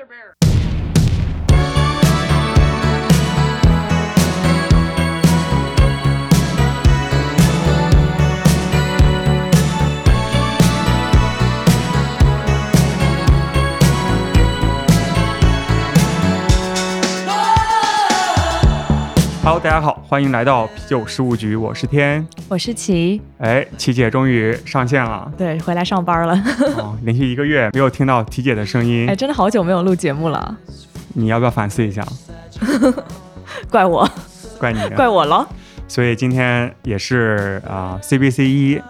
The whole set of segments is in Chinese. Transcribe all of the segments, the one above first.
Brother Bear. 哈喽，大家好，欢迎来到啤酒事务局，我是天。我是琪，哎，琪姐终于上线了，对，回来上班了。哦，连续一个月没有听到琪姐的声音哎，，真的好久没有录节目了，你要不要反思一下？怪我，怪你。怪我了。所以今天也是啊、CBC 一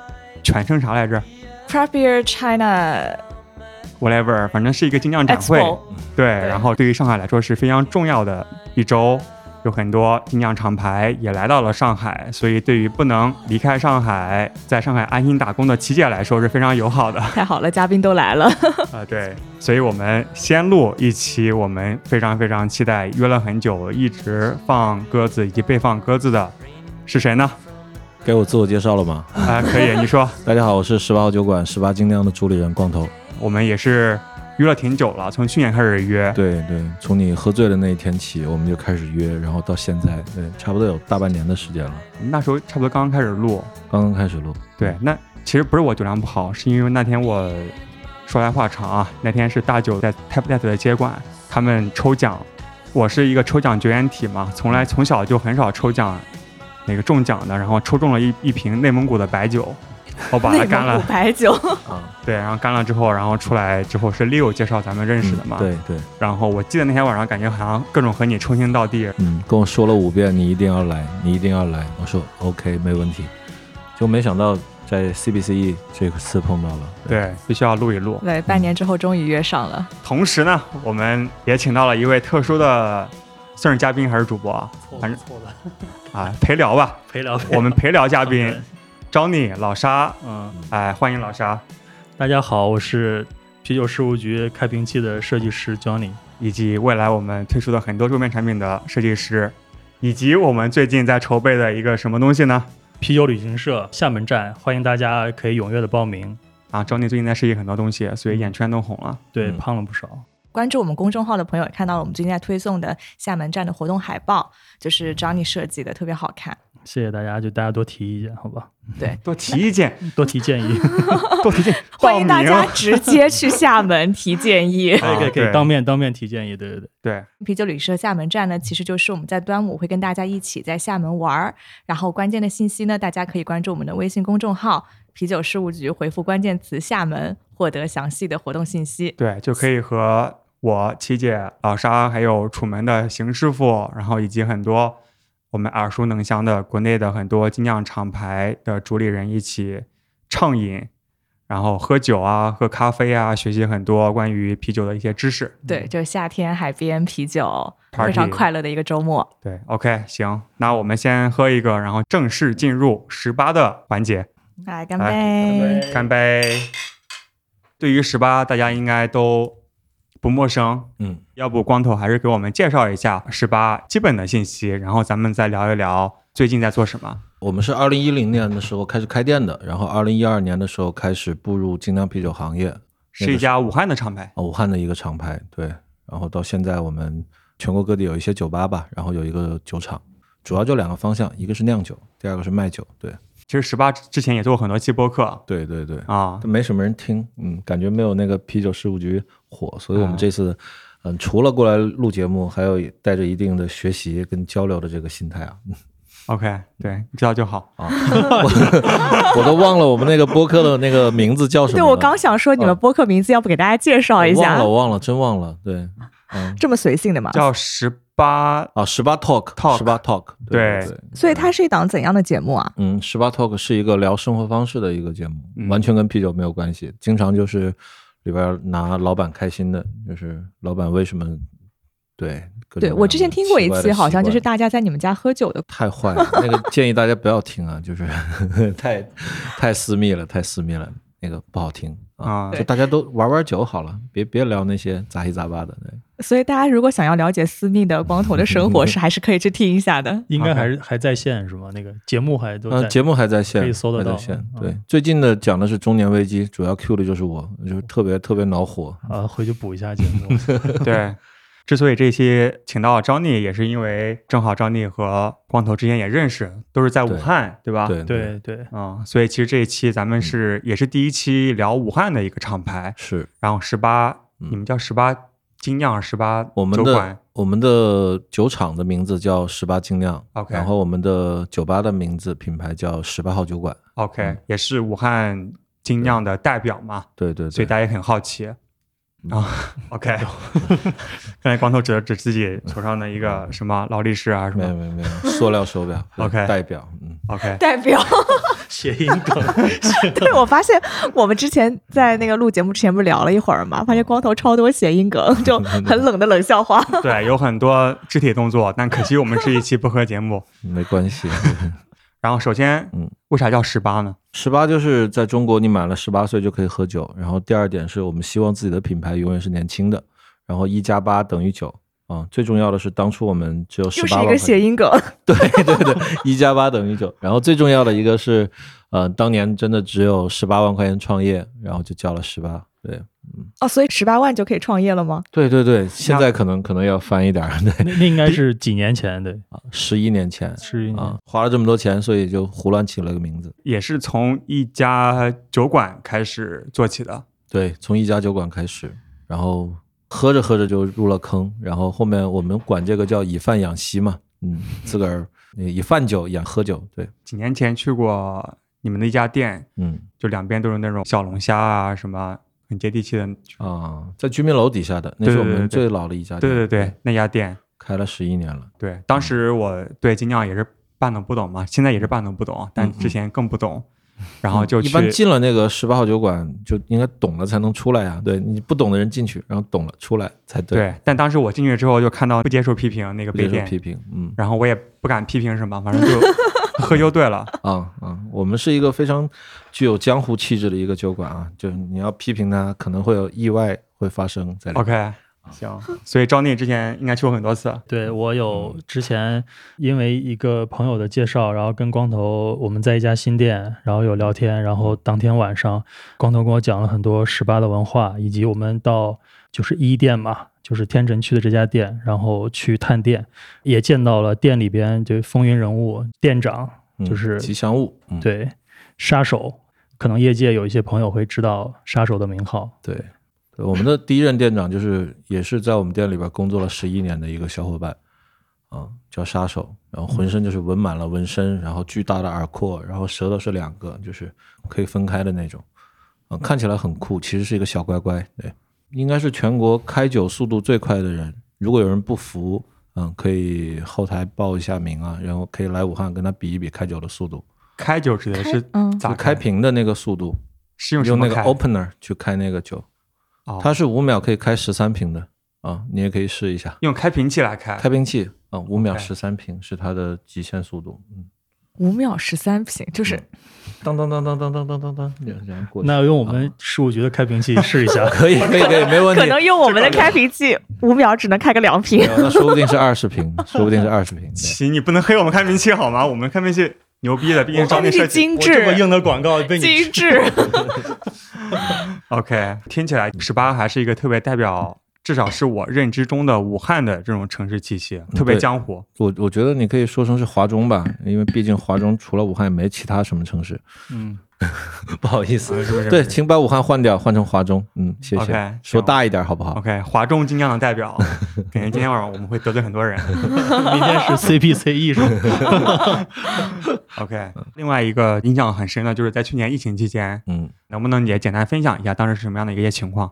全称啥来着 Craft Beer China？whatever，反正是一个精酿展会。Expo，对，然后对于上海来说是非常重要的一周，有很多精酿厂牌也来到了上海，所以对于不能离开上海，在上海安心打工的琪姐来说是非常友好的。太好了，嘉宾都来了。啊、对，所以我们先录一期我们非常非常期待、约了很久、一直放鸽子以及被放鸽子的是谁呢？给我自我介绍了吗？啊、可以，你说。大家好，我是十八号酒馆十八精酿的主理人光头。我们也是约了挺久了，从去年开始约。对对，从你喝醉的那一天起，我们就开始约，然后到现在，对，差不多有大半年的时间了，那时候差不多刚刚开始录。刚刚开始录。对，那其实不是我酒量不好，是因为那天我说来话长啊，那天是大酒在 Tap Tap 的接管，他们抽奖，我是一个抽奖绝缘体嘛，从来从小就很少抽奖那个中奖的，然后抽中了一一瓶内蒙古的白酒，我把它干了，白酒，啊，对，然后干了之后，然后出来之后是 Leo 介绍咱们认识的嘛，嗯对对，然后我记得那天晚上感觉好像各种和你称兄道弟，嗯，跟我说了五遍，你一定要来，你一定要来。我说 OK，没问题。就没想到在 CBCE 这次碰到了。对，必须要录一录。对，半年之后终于约上了。同时呢，我们也请到了一位特殊的，算是嘉宾还是主播啊？反正错了，啊，陪聊吧，陪聊。我们陪聊嘉宾 Johnny 老沙，嗯，哎，欢迎老沙，大家好，我是啤酒事务局开瓶器的设计师 Johnny。以及未来我们推出的很多桌面产品的设计师，以及我们最近在筹备的一个什么东西呢？啤酒旅行社厦门站，欢迎大家可以踊跃的报名。啊，Johnny 最近在设计很多东西，所以眼圈都红了。对，嗯胖了不少。关注我们公众号的朋友也看到了我们最近在推送的厦门站的活动海报，就是 Johnny 设计的，特别好看。谢谢大家，就大家多提意见，好吧？对，多提意见，多提建议，多提建议，欢迎大家直接去厦门提建议。可以可以可对以当面当面提建议。对对对，对，啤酒旅社厦门站呢，其实就是我们在端午会跟大家一起在厦门玩儿。然后关键的信息呢，大家可以关注我们的微信公众号“啤酒事务局”，回复关键词“厦门”，获得详细的活动信息。对，就可以和我琪姐、老沙，还有楚门的邢师傅，然后以及很多我们耳熟能详的国内的很多精酿厂牌的主理人一起畅饮，然后喝酒啊、喝咖啡啊，学习很多关于啤酒的一些知识。对，就是夏天海边啤酒，Party 非常快乐的一个周末。对，OK，行，那我们先喝一个，然后正式进入十八的环节，来，干来杯！干杯。对于十八，大家应该都不陌生，嗯，要不光头还是给我们介绍一下十八基本的信息，然后咱们再聊一聊最近在做什么。我们是二零一零年的时候开始开店的，然后二零一二年的时候开始步入精酿啤酒行业，是一家武汉的厂牌，啊武汉的一个厂牌，对。然后到现在我们全国各地有一些酒吧吧，然后有一个酒厂，主要就两个方向，一个是酿酒，第二个是卖酒。对，其实十八之前也做过很多期播客对对对，啊，没什么人听，嗯，感觉没有那个啤酒事务局火，所以我啊们这次，嗯，除了过来录节目，还有带着一定的学习跟交流的这个心态啊。OK，对，知道就好。啊，我我都忘了我们那个播客的那个名字叫什么。对，我刚想说你们播客名字，要不给大家介绍一下我忘了，？我忘了，真忘了。对，嗯，这么随性的吗？叫十八，啊，十八 talk Talk 十八 talk，对对对。所以它是一档怎样的节目啊？嗯，十八 talk 是一个聊生活方式的一个节目，嗯完全跟啤酒没有关系。经常就是里边拿老板开心的，就是老板为什么对对我之前听过一期，奇怪的好像就是大家在你们家喝酒的。太坏了，那个建议大家不要听啊，就是 太太私密了，太私密了，那个不好听啊。啊就大家都玩玩酒好了，别别聊那些杂七杂八的。对所以大家如果想要了解私密的光头的生活，是 还是可以去听一下的。应该还是还在线是吗？那个节目还都嗯，在。节目还在线，可以搜得到还在线。嗯对，最近的讲的是中年危机，主要 Q 的就是我，就是特别特别恼火。啊，回去补一下节目。对，之所以这期请到张丽，也是因为正好张丽和光头之间也认识，都是在武汉，对吧？。对对对，嗯，所以其实这一期咱们是、也是第一期聊武汉的一个厂牌，是然后十八、嗯你们叫十八精酿十八我们的酒馆我们的酒厂的名字叫十八精酿 OK 然后我们的酒吧的名字品牌叫十八号酒馆。，OK，、嗯也是武汉精酿的代表嘛，对对对，所以大家也很好奇。嗯啊、o k 刚才光头指了指自己手上的一个什么劳力士啊什么没有没有没有，塑料手表 OK 代表，嗯，，OK，代表，谐音梗。对我发现我们之前在那个录节目之前不是聊了一会儿嘛，发现光头超多谐音梗，就很冷的冷笑话。对，有很多肢体动作，但可惜我们是一期播客节目。没关系。然后首先，嗯，为啥叫十八呢？十八就是在中国，你满了十八岁就可以喝酒。然后第二点是我们希望自己的品牌永远是年轻的。然后一加八等于九啊，最重要的是当初我们只有十又是一个八万块谐音梗，对对对，一加八等于九。然后最重要的一个是，呃，当年真的只有十八万块钱创业，然后就叫了十八。对嗯哦，所以十八万就可以创业了吗？对对对，现在可能可能要翻一点儿，对那那应该是几年前对，啊，十一年前十一年啊，花了这么多钱，所以就胡乱起了个名字。也是从一家酒馆开始做起的。对，从一家酒馆开始，然后喝着喝着就入了坑，然后后面我们管这个叫以饭养吸嘛，嗯，自个儿以饭酒养喝酒，对，几年前去过你们的一家店，嗯就两边都是那种小龙虾啊，什么很接地气的。啊，在居民楼底下的，那是我们最老的一家店，对对对，那家店，开了十一年了。对，当时我对精酿也是半懂不懂嘛，现在也是半懂不懂，但之前更不懂。然后就嗯一般进了那个十八号酒馆，就应该懂了才能出来呀。对你不懂的人进去，然后懂了出来才对。对，但当时我进去之后就看到不接受批评那个不杯垫，批评，嗯然后我也不敢批评什么，反正就喝就对了。啊啊，我们是一个非常具有江湖气质的一个酒馆啊，就是你要批评他，可能会有意外会发生在里面。OK，行，所以赵丽之前应该去过很多次。对我有之前因为一个朋友的介绍，然后跟光头我们在一家新店，然后有聊天，然后当天晚上光头跟我讲了很多十八的文化，以及我们到就是一店嘛，就是天成区的这家店，然后去探店，也见到了店里边就风云人物店长，嗯就是吉祥物，嗯，对杀手，可能业界有一些朋友会知道杀手的名号。对，对我们的第一任店长就是也是在我们店里边工作了十一年的一个小伙伴，啊，叫杀手，然后浑身就是纹满了纹身，然后巨大的耳廓，然后舌头是两个，就是可以分开的那种，嗯，看起来很酷，其实是一个小乖乖，对，应该是全国开酒速度最快的人，如果有人不服。嗯，可以后台报一下名啊，然后可以来武汉跟他比一比开酒的速度，开酒指的是嗯咋就开瓶的那个速度，是用用那个？opener 去开那个酒，哦它是五秒可以开十三瓶的啊，你也可以试一下。用开瓶器来开。开瓶器啊，五秒十三瓶是它的极限速度。嗯，五秒十三瓶，就是当当当当当当当当。那用我们事务局的开瓶器 试一下。可以可以可以，没问题可。能用我们的开瓶器，五秒只能开个两瓶。那说不定是二十瓶，说不定是二十瓶。行，你不能黑我们开瓶器好吗？我们开瓶器牛逼的，毕竟是张丽设计。我这么，硬的广告被你精致。OK，听起来十八还是一个特别代表，至少是我认知中的武汉的这种城市气息，特别江湖。我我觉得你可以说成是华中吧，因为毕竟华中除了武汉也没其他什么城市。嗯，不好意思，是不是？对，请把武汉换掉，换成华中。嗯，谢谢。行说大一点好不好？OK，华中精酿的代表，感觉今天晚上我们会得罪很多人。明天是 CPC 艺术。OK，另外一个印象很深的就是在去年疫情期间，嗯。能不能也简单分享一下当时是什么样的一个些情况？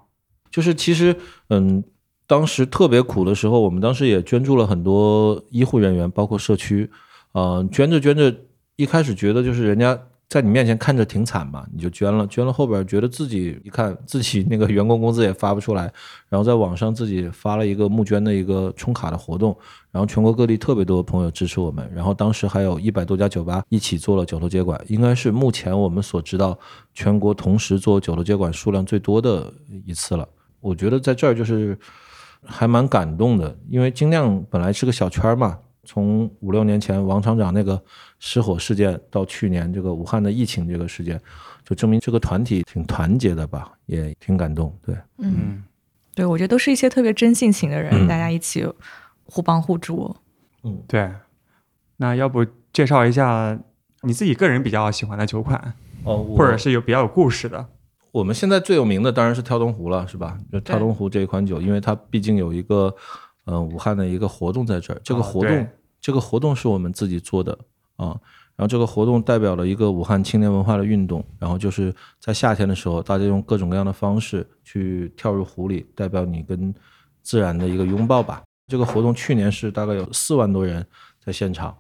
就是其实，嗯，当时特别苦的时候，我们当时也捐助了很多医护人员，包括社区。呃，捐着捐着，一开始觉得就是人家在你面前看着挺惨嘛，你就捐了，捐了后边觉得自己一看自己那个员工工资也发不出来，然后在网上自己发了一个募捐的一个充卡的活动，然后全国各地特别多的朋友支持我们，然后当时还有一百多家酒吧一起做了酒楼接管，应该是目前我们所知道全国同时做酒楼接管数量最多的一次了。我觉得在这儿就是，还蛮感动的，因为精酿本来是个小圈儿嘛，从五六年前王厂长那个失火事件到去年这个武汉的疫情这个事件，就证明这个团体挺团结的吧，也挺感动。对，嗯，嗯，对，我觉得都是一些特别真性情的人，嗯大家一起互帮互助。嗯，对。那要不介绍一下你自己个人比较喜欢的酒款，哦，或者是有比较有故事的？我们现在最有名的当然是跳东湖了，是吧？就跳东湖这一款酒，因为它毕竟有一个，呃，武汉的一个活动在这儿。这个哦活动，对这个活动是我们自己做的啊。然后这个活动代表了一个武汉青年文化的运动，然后就是在夏天的时候，大家用各种各样的方式去跳入湖里，代表你跟自然的一个拥抱吧。这个活动去年是大概有四万多人在现场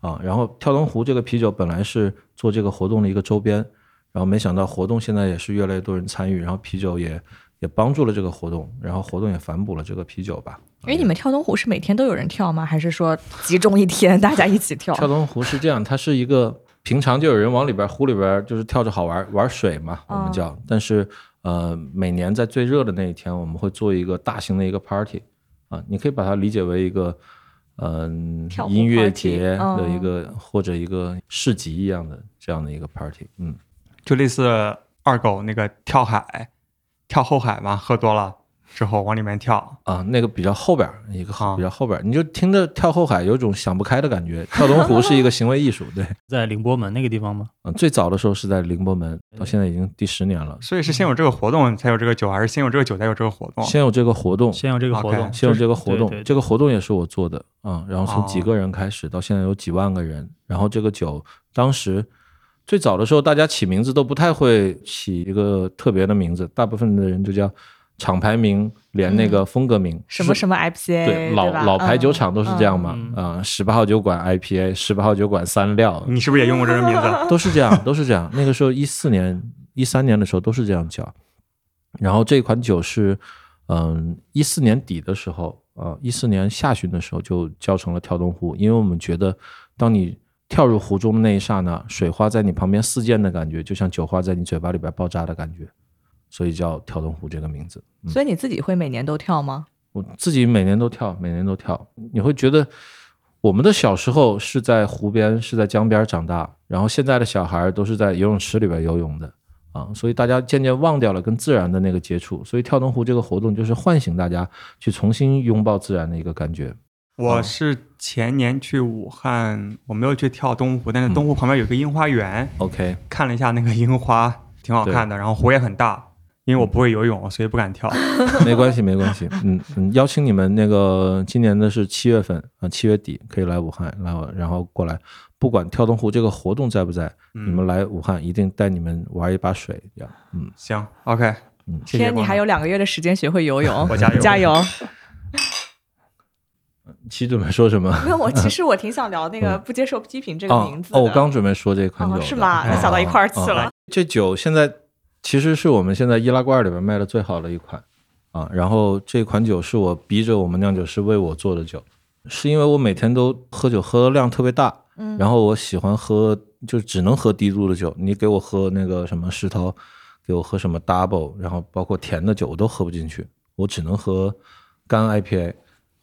啊。然后跳东湖这个啤酒本来是做这个活动的一个周边，然后没想到活动现在也是越来越多人参与，然后啤酒也也帮助了这个活动，然后活动也反哺了这个啤酒吧。哎，你们跳东湖是每天都有人跳吗？还是说集中一天大家一起跳？跳东湖是这样，它是一个平常就有人往里边湖里边就是跳着好玩玩水嘛，我们叫。但是呃，每年在最热的那一天，我们会做一个大型的一个 party 啊，你可以把它理解为一个嗯、音乐节的一嗯个、或者一个市集一样的这样的一个 party。嗯，就类似二狗那个跳海、跳后海嘛，喝多了之后往里面跳。啊，那个比较后边儿一个好比较后边儿，你就听着跳后海有种想不开的感觉。跳龙湖是一个行为艺术，对，在凌波门那个地方吗？嗯，最早的时候是在凌波门，到现在已经第十年了。所以是先有这个活动才有这个酒，还是先有这个酒才有这个活动？先有这个活动，先有这个活动，先有这个活动，这个活动也是我做的啊、然后从几哦个人开始，到现在有几万个人。然后这个酒当时最早的时候，大家起名字都不太会起一个特别的名字，大部分的人就叫厂牌名连那个风格名，是什么什么 IPA，对老吧老牌酒厂嗯都是这样嘛嗯啊，十八号酒馆 IPA，十八号酒馆三料，你是不是也用过这个名字？都是这样，都是这样。那个时候一四年、一三年的时候都是这样叫。然后这款酒是，嗯，一四年底的时候，呃，一四年下旬的时候就叫成了跳动湖，因为我们觉得，当你跳入湖中的那一刹那，水花在你旁边四溅的感觉，就像酒花在你嘴巴里边爆炸的感觉，所以叫跳动湖这个名字。嗯所以你自己会每年都跳吗？我自己每年都跳，每年都跳。你会觉得我们的小时候是在湖边、是在江边长大，然后现在的小孩都是在游泳池里边游泳的啊，所以大家渐渐忘掉了跟自然的那个接触。所以跳动湖这个活动就是唤醒大家去重新拥抱自然的一个感觉。我是前年去武汉，我没有去跳东湖，但是东湖旁边有个樱花园，OK，看了一下那个樱花，挺好看的。然后湖也很大，因为我不会游泳，所以不敢跳。没关系，没关系。嗯嗯，邀请你们那个今年的是七月份啊，七月底可以来武汉，然后然后过来，不管跳东湖这个活动在不在，你们来武汉一定带你们玩一把水，这样。嗯，行，OK，嗯天，你还有两个月的时间学会游泳，我加油 加油！七准备说什么？没有我 其实我挺想聊那个不接受批评这个哦名字的哦，我刚准备说这款酒、哦是吗？想到一块儿去了。这酒现在其实是我们现在易拉罐里边卖的最好的一款啊。然后这款酒是我逼着我们酿酒师为我做的酒，是因为我每天都喝酒喝的量特别大，嗯然后我喜欢喝就只能喝低度的酒。你给我喝那个什么石头，给我喝什么 double，然后包括甜的酒我都喝不进去，我只能喝干 IPA。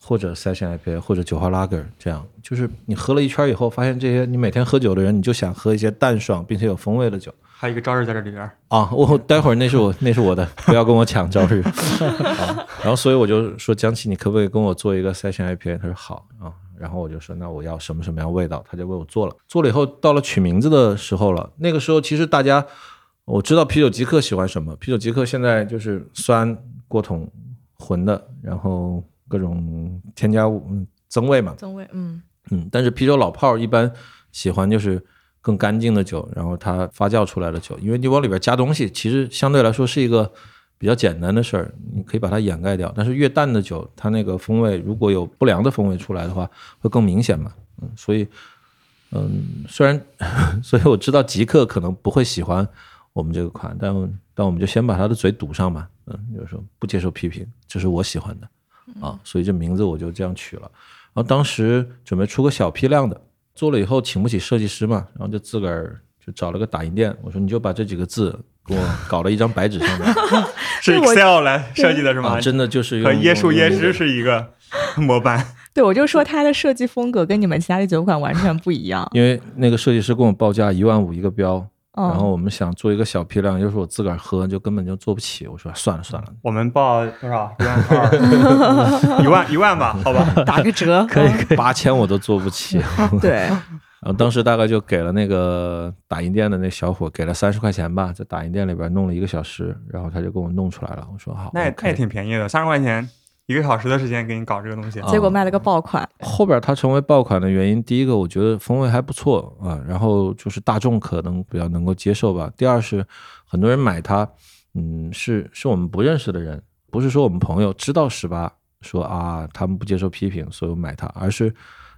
或者 session IPA 或者酒花 lager 这样，就是你喝了一圈以后，发现这些你每天喝酒的人，你就想喝一些淡爽并且有风味的酒。还有一个朝日在这里边儿。啊，我待会儿那是我 那是我的，不要跟我抢朝日。啊、然后所以我就说江琪，你可不可以跟我做一个 session IPA？他说好啊。然后我就说那我要什么什么样味道，他就为我做了。做了以后到了取名字的时候了，那个时候其实大家我知道啤酒极客喜欢什么，啤酒极客现在就是酸过桶浑的，然后各种添加物嗯增味嘛，增味，嗯，嗯，但是啤酒老炮儿一般喜欢就是更干净的酒，然后它发酵出来的酒，因为你往里边加东西，其实相对来说是一个比较简单的事儿，你可以把它掩盖掉。但是越淡的酒，它那个风味如果有不良的风味出来的话，会更明显嘛。嗯，所以，嗯，虽然，所以我知道极客可能不会喜欢我们这个款，但但我们就先把他的嘴堵上嘛。嗯，就是说不接受批评，这是我喜欢的啊，所以这名字我就这样取了。然后当时准备出个小批量的，做了以后请不起设计师嘛，然后就自个儿就找了个打印店，我说你就把这几个字给我搞了一张白纸上面，是 Excel 来设计的是吗？啊真的就是和用椰树椰汁是一个 模板。对，我就说它的设计风格跟你们其他的酒馆完全不一样。因为那个设计师跟我报价一万五一个标，嗯、然后我们想做一个小批量，又是我自个儿喝，就根本就做不起。我说算了算了，我们报多少？一万二，一万一万吧，好吧。打个折，可以可以，八千我都做不起。对，然后当时大概就给了那个打印店的那小伙给了三十块钱吧，在打印店里边弄了一个小时，然后他就给我弄出来了。我说好，那也 OK 那也挺便宜的，三十块钱一个小时的时间给你搞这个东西。啊结果卖了个爆款。后边它成为爆款的原因，第一个我觉得风味还不错啊，然后就是大众可能比较能够接受吧。第二是很多人买它，嗯，是是我们不认识的人，不是说我们朋友知道十八说啊他们不接受批评，所以我买它，而是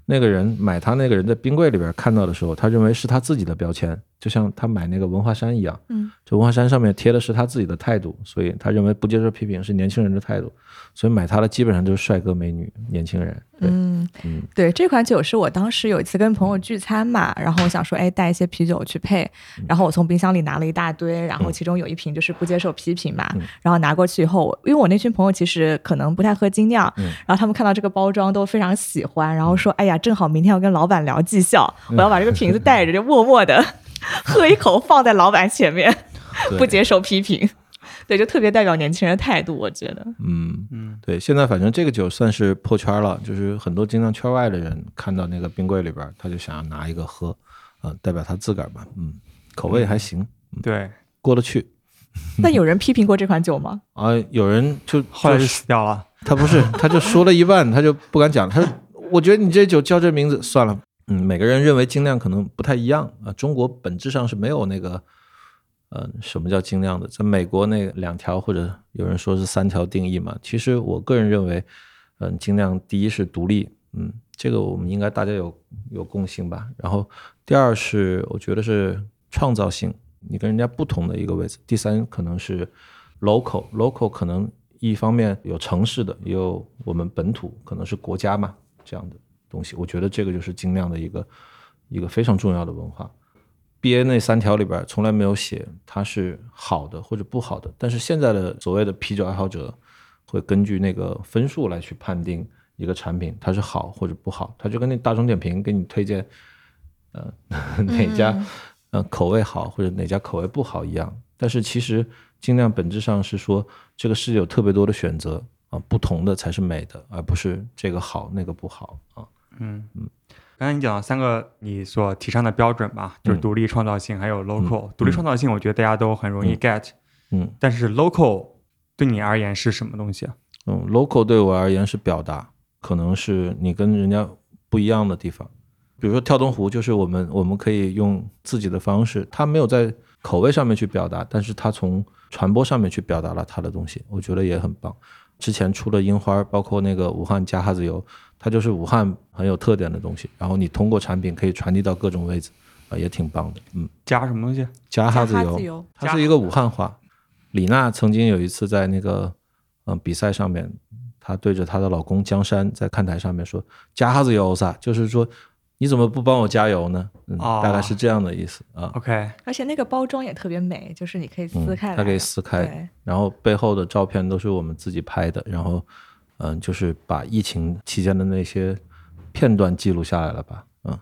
那个人买它那个人在冰柜里边看到的时候，他认为是他自己的标签，就像他买那个文化衫一样，嗯，这文化衫上面贴的是他自己的态度，所以他认为不接受批评是年轻人的态度，所以买它的基本上就是帅哥美女、年轻人，对，嗯，嗯。对，这款酒是我当时有一次跟朋友聚餐嘛，然后我想说，哎，带一些啤酒去配，然后我从冰箱里拿了一大堆，然后其中有一瓶就是不接受批评嘛，嗯然后拿过去以后，因为我那群朋友其实可能不太喝精酿，嗯然后他们看到这个包装都非常喜欢，然后说，哎呀，正好明天要跟老板聊绩效，嗯我要把这个瓶子带着，就默默的 喝一口放在老板前面，不接受批评。对，就特别代表年轻人的态度，我觉得。嗯，嗯，对，现在反正这个酒算是破圈了，就是很多经常圈外的人看到那个冰柜里边儿，他就想要拿一个喝，啊、代表他自个儿吧，嗯，口味还行，对，过得去。那有人批评过这款酒吗？啊，有人就后来就就死掉了。他不是，他就说了一半，他就不敢讲。他说：“我觉得你这酒叫这名字算了。”嗯，每个人认为精酿可能不太一样啊。中国本质上是没有那个，呃，什么叫精酿的？在美国那两条或者有人说是三条定义嘛。其实我个人认为，嗯，精酿第一是独立，嗯，这个我们应该大家有有共性吧。然后第二是我觉得是创造性，你跟人家不同的一个位置。第三可能是 local，local 可能一方面有城市的，也有我们本土，可能是国家嘛这样的东西。我觉得这个就是精酿的一个一个非常重要的文化。B A 那三条里边从来没有写它是好的或者不好的，但是现在的所谓的啤酒爱好者会根据那个分数来去判定一个产品它是好或者不好，它就跟那大众点评给你推荐，呃 哪家嗯呃口味好或者哪家口味不好一样。但是其实精酿本质上是说这个世界有特别多的选择啊，不同的才是美的，而不是这个好那个不好啊。嗯。嗯，刚才你讲了三个你所提倡的标准吧，就是嗯独立创造性，还有 local、独立创造性，我觉得大家都很容易嗯。get，、嗯。但是 local 对你而言是什么东西啊？嗯，local 对我而言是表达，可能是你跟人家不一样的地方。比如说跳东湖，就是我们我们可以用自己的方式，他没有在口味上面去表达，但是他从传播上面去表达了他的东西，我觉得也很棒。之前出了樱花，包括那个武汉加哈子油，它就是武汉很有特点的东西，然后你通过产品可以传递到各种位置，啊、也挺棒的。嗯，加什么东西？加哈子油加哈子，油它是一个武汉话。李娜曾经有一次在那个嗯、呃比赛上面，她对着她的老公江山在看台上面说：“加哈子油噻，就是说你怎么不帮我加油呢？”嗯，哦大概是这样的意思啊。OK，而且那个包装也特别美，就是你可以撕嗯，开来，它可以撕开，然后背后的照片都是我们自己拍的，然后嗯、就是把疫情期间的那些片段记录下来了吧？嗯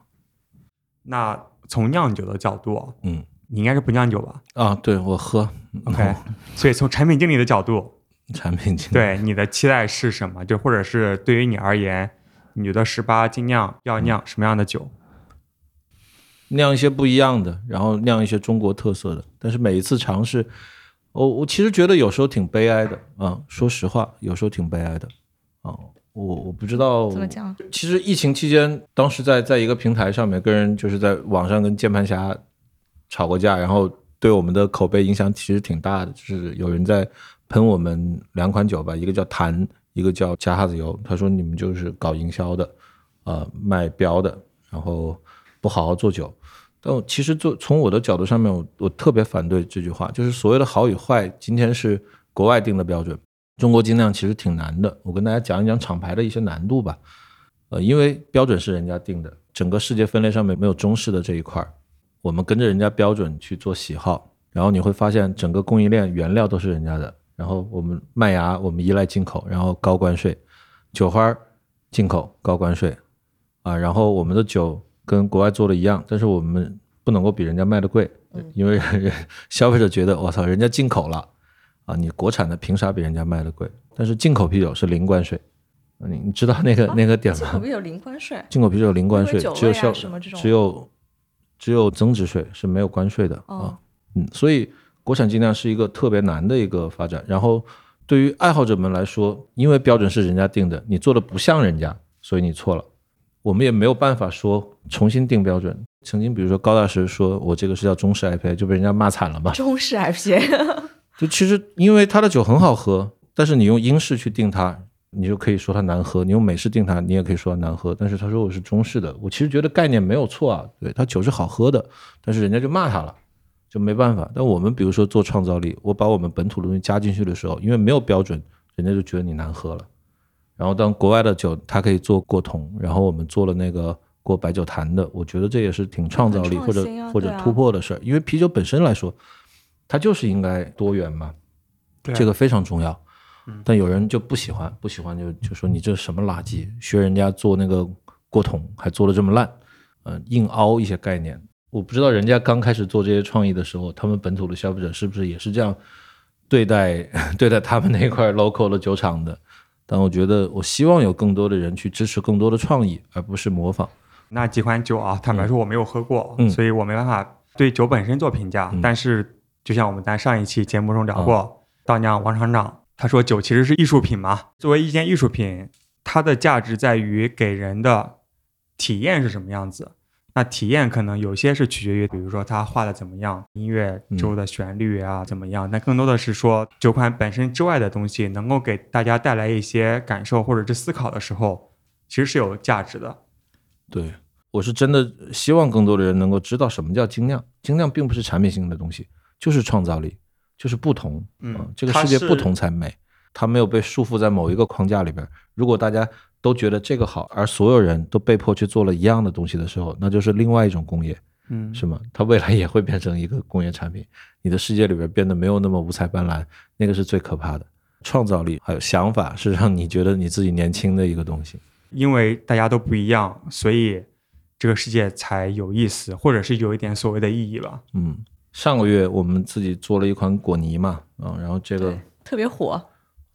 那从酿酒的角度，嗯你应该是不酿酒吧啊，对我喝？OK，所以从产品经理的角度，产品经理对你的期待是什么？就或者是对于你而言，你觉得十八精酿要酿什么样的酒？酿一些不一样的，然后酿一些中国特色的。但是每一次尝试，我我其实觉得有时候挺悲哀的啊，说实话，有时候挺悲哀的啊。我我不知道怎么讲？其实疫情期间，当时在在一个平台上面跟人就是在网上跟键盘侠吵过架，然后对我们的口碑影响其实挺大的。就是有人在喷我们两款酒吧，一个叫坛，一个叫加哈子油。他说你们就是搞营销的，呃，卖标的，然后不好好做酒。但我其实做从我的角度上面，我我特别反对这句话，就是所谓的好与坏，今天是国外定的标准，中国精酿其实挺难的。我跟大家讲一讲厂牌的一些难度吧。呃，因为标准是人家定的，整个世界分类上面没有中式的这一块儿，我们跟着人家标准去做喜好，然后你会发现整个供应链原料都是人家的，然后我们麦芽我们依赖进口，然后高关税，酒花进口高关税，啊，然后我们的酒跟国外做的一样，但是我们不能够比人家卖的贵，因为消费者觉得我操，人家进口了，啊，你国产的凭啥比人家卖的贵？但是进口啤酒是零关税，啊你你知道那个、那个点吗？进口啤酒零关税，进口啤酒零关税，只有消只有只有增值税是没有关税的啊。哦嗯，所以国产精酿是一个特别难的一个发展。然后对于爱好者们来说，因为标准是人家定的，你做的不像人家，所以你错了。我们也没有办法说重新定标准。曾经比如说高大师说我这个是叫中式 IPA，就被人家骂惨了嘛。中式 IPA，就其实因为它的酒很好喝，但是你用英式去定它，你就可以说它难喝；你用美式定它，你也可以说它难喝。但是他说我是中式的，我其实觉得概念没有错啊，对，它酒是好喝的，但是人家就骂他了，就没办法。但我们比如说做创造力，我把我们本土的东西加进去的时候，因为没有标准，人家就觉得你难喝了。然后当国外的酒它可以做过桶，然后我们做了那个过白酒坛的，我觉得这也是挺创造力或者啊或者突破的事儿，因为啤酒本身来说，它就是应该多元嘛。对这个非常重要嗯。但有人就不喜欢，不喜欢就就说你这什么垃圾，学人家做那个过桶还做的这么烂，呃，硬凹一些概念。我不知道人家刚开始做这些创意的时候，他们本土的消费者是不是也是这样对待 对待他们那块 local 的酒厂的？但我觉得，我希望有更多的人去支持更多的创意，而不是模仿。那几款酒啊，坦白说我没有喝过，嗯所以我没办法对酒本身做评价。嗯但是就像我们在上一期节目中聊过，道酿王厂长他说酒其实是艺术品嘛，作为一件艺术品，它的价值在于给人的体验是什么样子。那体验可能有些是取决于，比如说他画的怎么样，音乐周的旋律啊怎么样，但更多的是说酒款本身之外的东西能够给大家带来一些感受或者是思考的时候，其实是有价值的。对我是真的希望更多的人能够知道什么叫精酿。精酿并不是产品性的东西，就是创造力，就是不同。嗯啊这个世界不同才美，它没有被束缚在某一个框架里边。如果大家都觉得这个好，而所有人都被迫去做了一样的东西的时候，那就是另外一种工业，嗯，是吗？它未来也会变成一个工业产品，你的世界里边变得没有那么五彩斑斓，那个是最可怕的。创造力还有想法是让你觉得你自己年轻的一个东西。因为大家都不一样，所以这个世界才有意思，或者是有一点所谓的意义吧。嗯，上个月我们自己做了一款果泥嘛，啊，然后这个特别火。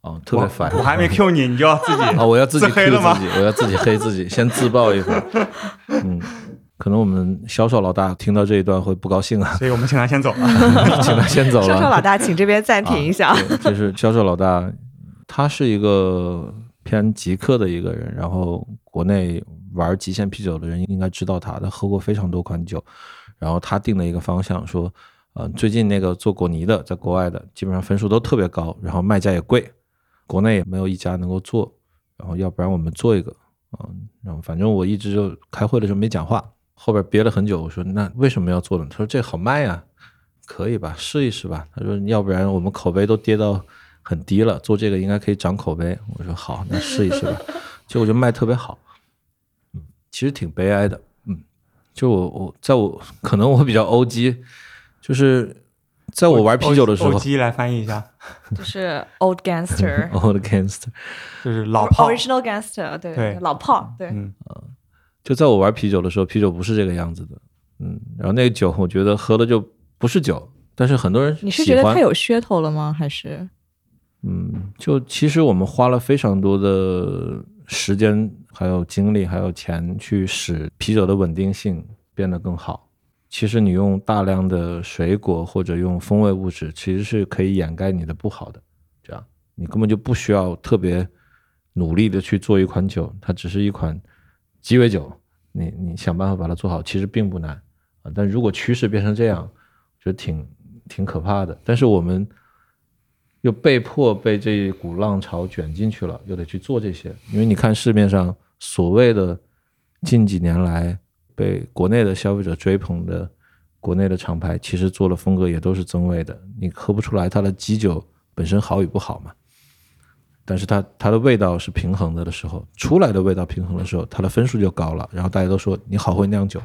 啊特别烦，我还没 Q 你，你就要自己啊，我要自己黑 Q 自己，我要自己黑自己，先自爆一番。嗯，可能我们销售老大听到这一段会不高兴啊，所以我们请他先走了。请他先走了。销售老大，请这边暂停一下。就是销售老大，他是一个偏极客的一个人，然后国内玩极限啤酒的人应该知道他，他喝过非常多款酒，然后他定了一个方向，说，呃，最近那个做果泥的，在国外的基本上分数都特别高，然后卖价也贵，国内也没有一家能够做，然后要不然我们做一个，嗯、然后反正我一直就开会的时候没讲话，后边憋了很久，我说那为什么要做呢？他说这好卖呀、可以吧，试一试吧。他说要不然我们口碑都跌到很低了，做这个应该可以涨口碑。我说好，那试一试吧。结 果就卖特别好，嗯，其实挺悲哀的，嗯，就我我在我可能我比较欧 G，就是在我玩啤酒的时候欧，基来翻译一下，就是 old gangster。old gangster，就是老炮。original gangster，对对老炮，对，嗯，就在我玩啤酒的时候，啤酒不是这个样子的，嗯，然后那个酒我觉得喝的就不是酒，但是很多人你是觉得它有噱头了吗？还是嗯，就其实我们花了非常多的时间、还有精力、还有钱去使啤酒的稳定性变得更好。其实你用大量的水果或者用风味物质，其实是可以掩盖你的不好的。这样你根本就不需要特别努力的去做一款酒，它只是一款鸡尾酒，你你想办法把它做好，其实并不难啊。但如果趋势变成这样，我觉得挺挺可怕的。但是我们又被迫被这一股浪潮卷进去了，又得去做这些。因为你看市面上所谓的近几年来被国内的消费者追捧的国内的厂牌，其实做的风格也都是增味的。你喝不出来它的基酒本身好与不好嘛，但是它它的味道是平衡的的时候，出来的味道平衡的时候，它的分数就高了。然后大家都说你好会酿酒，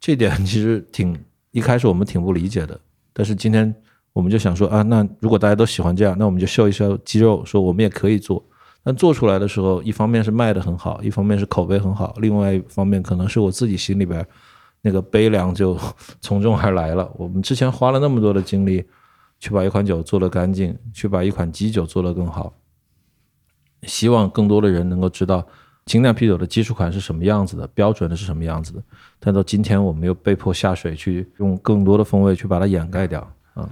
这点其实挺一开始我们挺不理解的。但是今天我们就想说啊，那如果大家都喜欢这样，那我们就秀一秀肌肉，说我们也可以做。但做出来的时候，一方面是卖的很好，一方面是口碑很好，另外一方面可能是我自己心里边那个悲凉就 从中而来了。我们之前花了那么多的精力去把一款酒做得干净，去把一款基酒做得更好，希望更多的人能够知道精酿啤酒的基础款是什么样子的，标准的是什么样子的。但到今天，我们又被迫下水去用更多的风味去把它掩盖掉啊。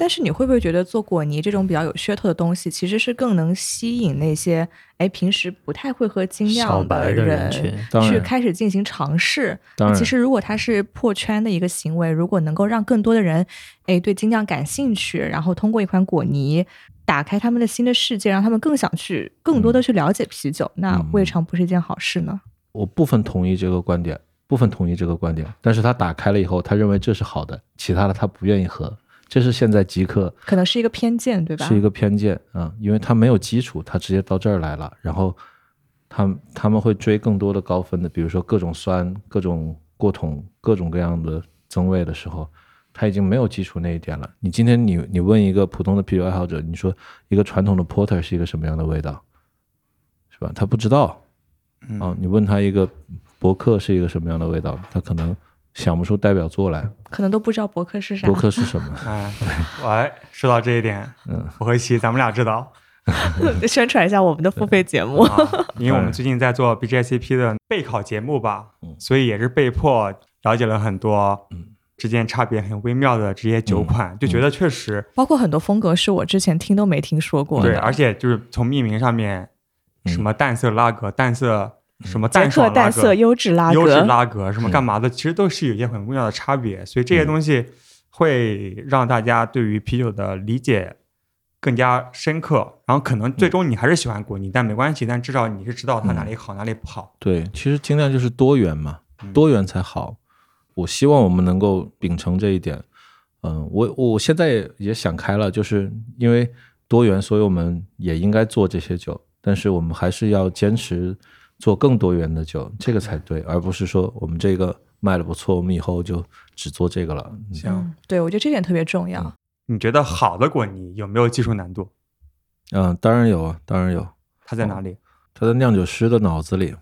但是你会不会觉得做果泥这种比较有噱头的东西，其实是更能吸引那些哎平时不太会喝精酿的人去，开始进行尝试？其实如果它是破圈的一个行为，如果能够让更多的人哎对精酿感兴趣，然后通过一款果泥打开他们的新的世界，让他们更想去更多的去了解啤酒，那嗯未尝不是一件好事呢？我部分同意这个观点，部分同意这个观点。但是他打开了以后，他认为这是好的，其他的他不愿意喝，这是现在极客可能是一个偏见，对吧？是一个偏见啊、因为他没有基础，他直接到这儿来了，然后他他们会追更多的高分的，比如说各种酸、各种过桶、各种各样的增味的时候，他已经没有基础那一点了。你今天你你问一个普通的啤酒爱好者，你说一个传统的 porter 是一个什么样的味道，是吧？他不知道啊。你问他一个博客是一个什么样的味道，他可能想不出代表作来。可能都不知道博客是啥。博客是什么？哎，我说到这一点，嗯，我和琪咱们俩知道 宣传一下我们的付费节目。啊，因为我们最近在做 BJCP 的备考节目吧嗯，所以也是被迫了解了很多嗯之间差别很微妙的这些酒款，就觉得确实包括很多风格是我之前听都没听说过对，而且就是从命名上面，嗯什么淡色拉格、淡色什么捷克淡爽拉格、优质拉格优质格，拉格什么嗯干嘛的，其实都是有一些很微妙的差别，所以这些东西会让大家对于啤酒的理解更加深刻。然后可能最终你还是喜欢果泥，但没关系，但至少你是知道它哪里好，哪里不好。对，其实尽量就是多元嘛，嗯多元才好。我希望我们能够秉承这一点。嗯，我我现在也也想开了，就是因为多元，所以我们也应该做这些酒，但是我们还是要坚持做更多元的酒，这个才对，而不是说我们这个卖的不错，我们以后就只做这个了。嗯行，嗯，对，我觉得这点特别重要。你觉得好的果泥有没有技术难度？嗯，当然有啊，当然有，它在哪里？它在酿酒师的脑子里。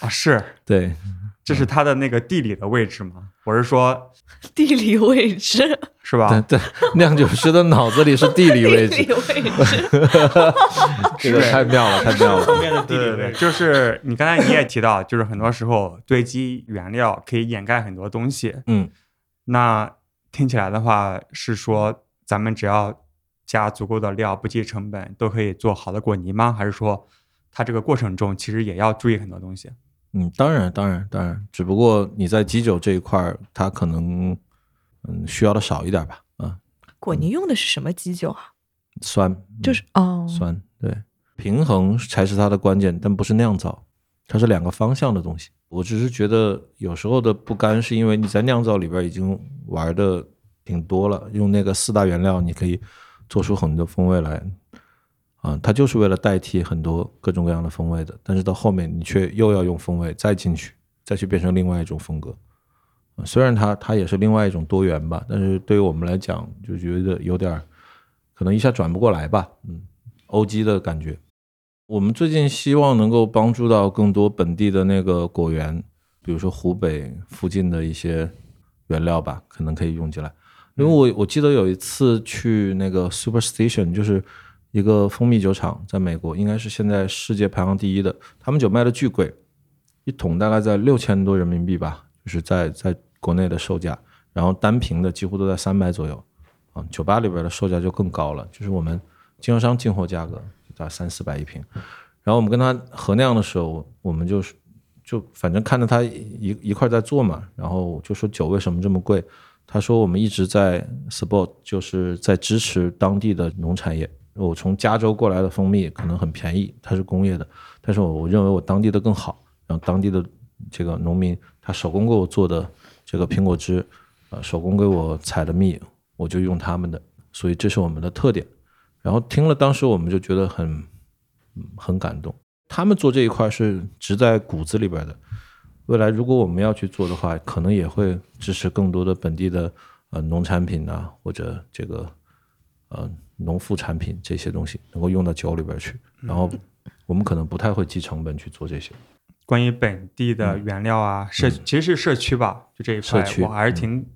啊，是，对，这是它的那个地理的位置吗？我是说，地理位置，对是吧？对，酿酒师的脑子里是地理位置，地理位置，这个太妙了，太妙了。面的对对对，就是你刚才你也提到，就是很多时候堆积原料可以掩盖很多东西。嗯，那听起来的话是说，咱们只要加足够的料，不计成本，都可以做好的果泥吗？还是说，它这个过程中其实也要注意很多东西？嗯，当然，当然，当然，只不过你在基酒这一块儿，它可能嗯需要的少一点吧，啊，果泥用的是什么基酒啊？酸，就是哦，酸，对，平衡才是它的关键，但不是酿造，它是两个方向的东西。我只是觉得有时候的不甘，是因为你在酿造里边已经玩的挺多了，用那个四大原料，你可以做出很多风味来，啊，它就是为了代替很多各种各样的风味的，但是到后面你却又要用风味再进去，再去变成另外一种风格。啊虽然它它也是另外一种多元吧，但是对于我们来讲，就觉得有点儿可能一下转不过来吧，嗯，欧基的感觉。我们最近希望能够帮助到更多本地的那个果园，比如说湖北附近的一些原料吧，可能可以用进来。因为我我记得有一次去那个 Superstation，就是一个蜂蜜酒厂，在美国，应该是现在世界排行第一的，他们酒卖的巨贵，一桶大概在六千多人民币吧，就是在在国内的售价，然后单瓶的几乎都在三百左右，啊，酒吧里边的售价就更高了，就是我们经销商进货价格就大概三四百一瓶，然后我们跟他合酿的时候，我们就是就反正看着他一一块在做嘛，然后就说酒为什么这么贵？他说我们一直在 support，就是在支持当地的农产业。我从加州过来的蜂蜜可能很便宜，它是工业的，但是我我认为我当地的更好，然后当地的这个农民他手工给我做的这个苹果汁，呃，手工给我采的蜜，我就用他们的，所以这是我们的特点。然后听了，当时我们就觉得很很感动。他们做这一块是植在骨子里边的。未来如果我们要去做的话，可能也会支持更多的本地的呃农产品啊，或者这个呃农副产品这些东西能够用到酒里边去。然后我们可能不太会计成本去做这些。关于本地的原料啊，社其实是社区吧，就这一块社，区我还是挺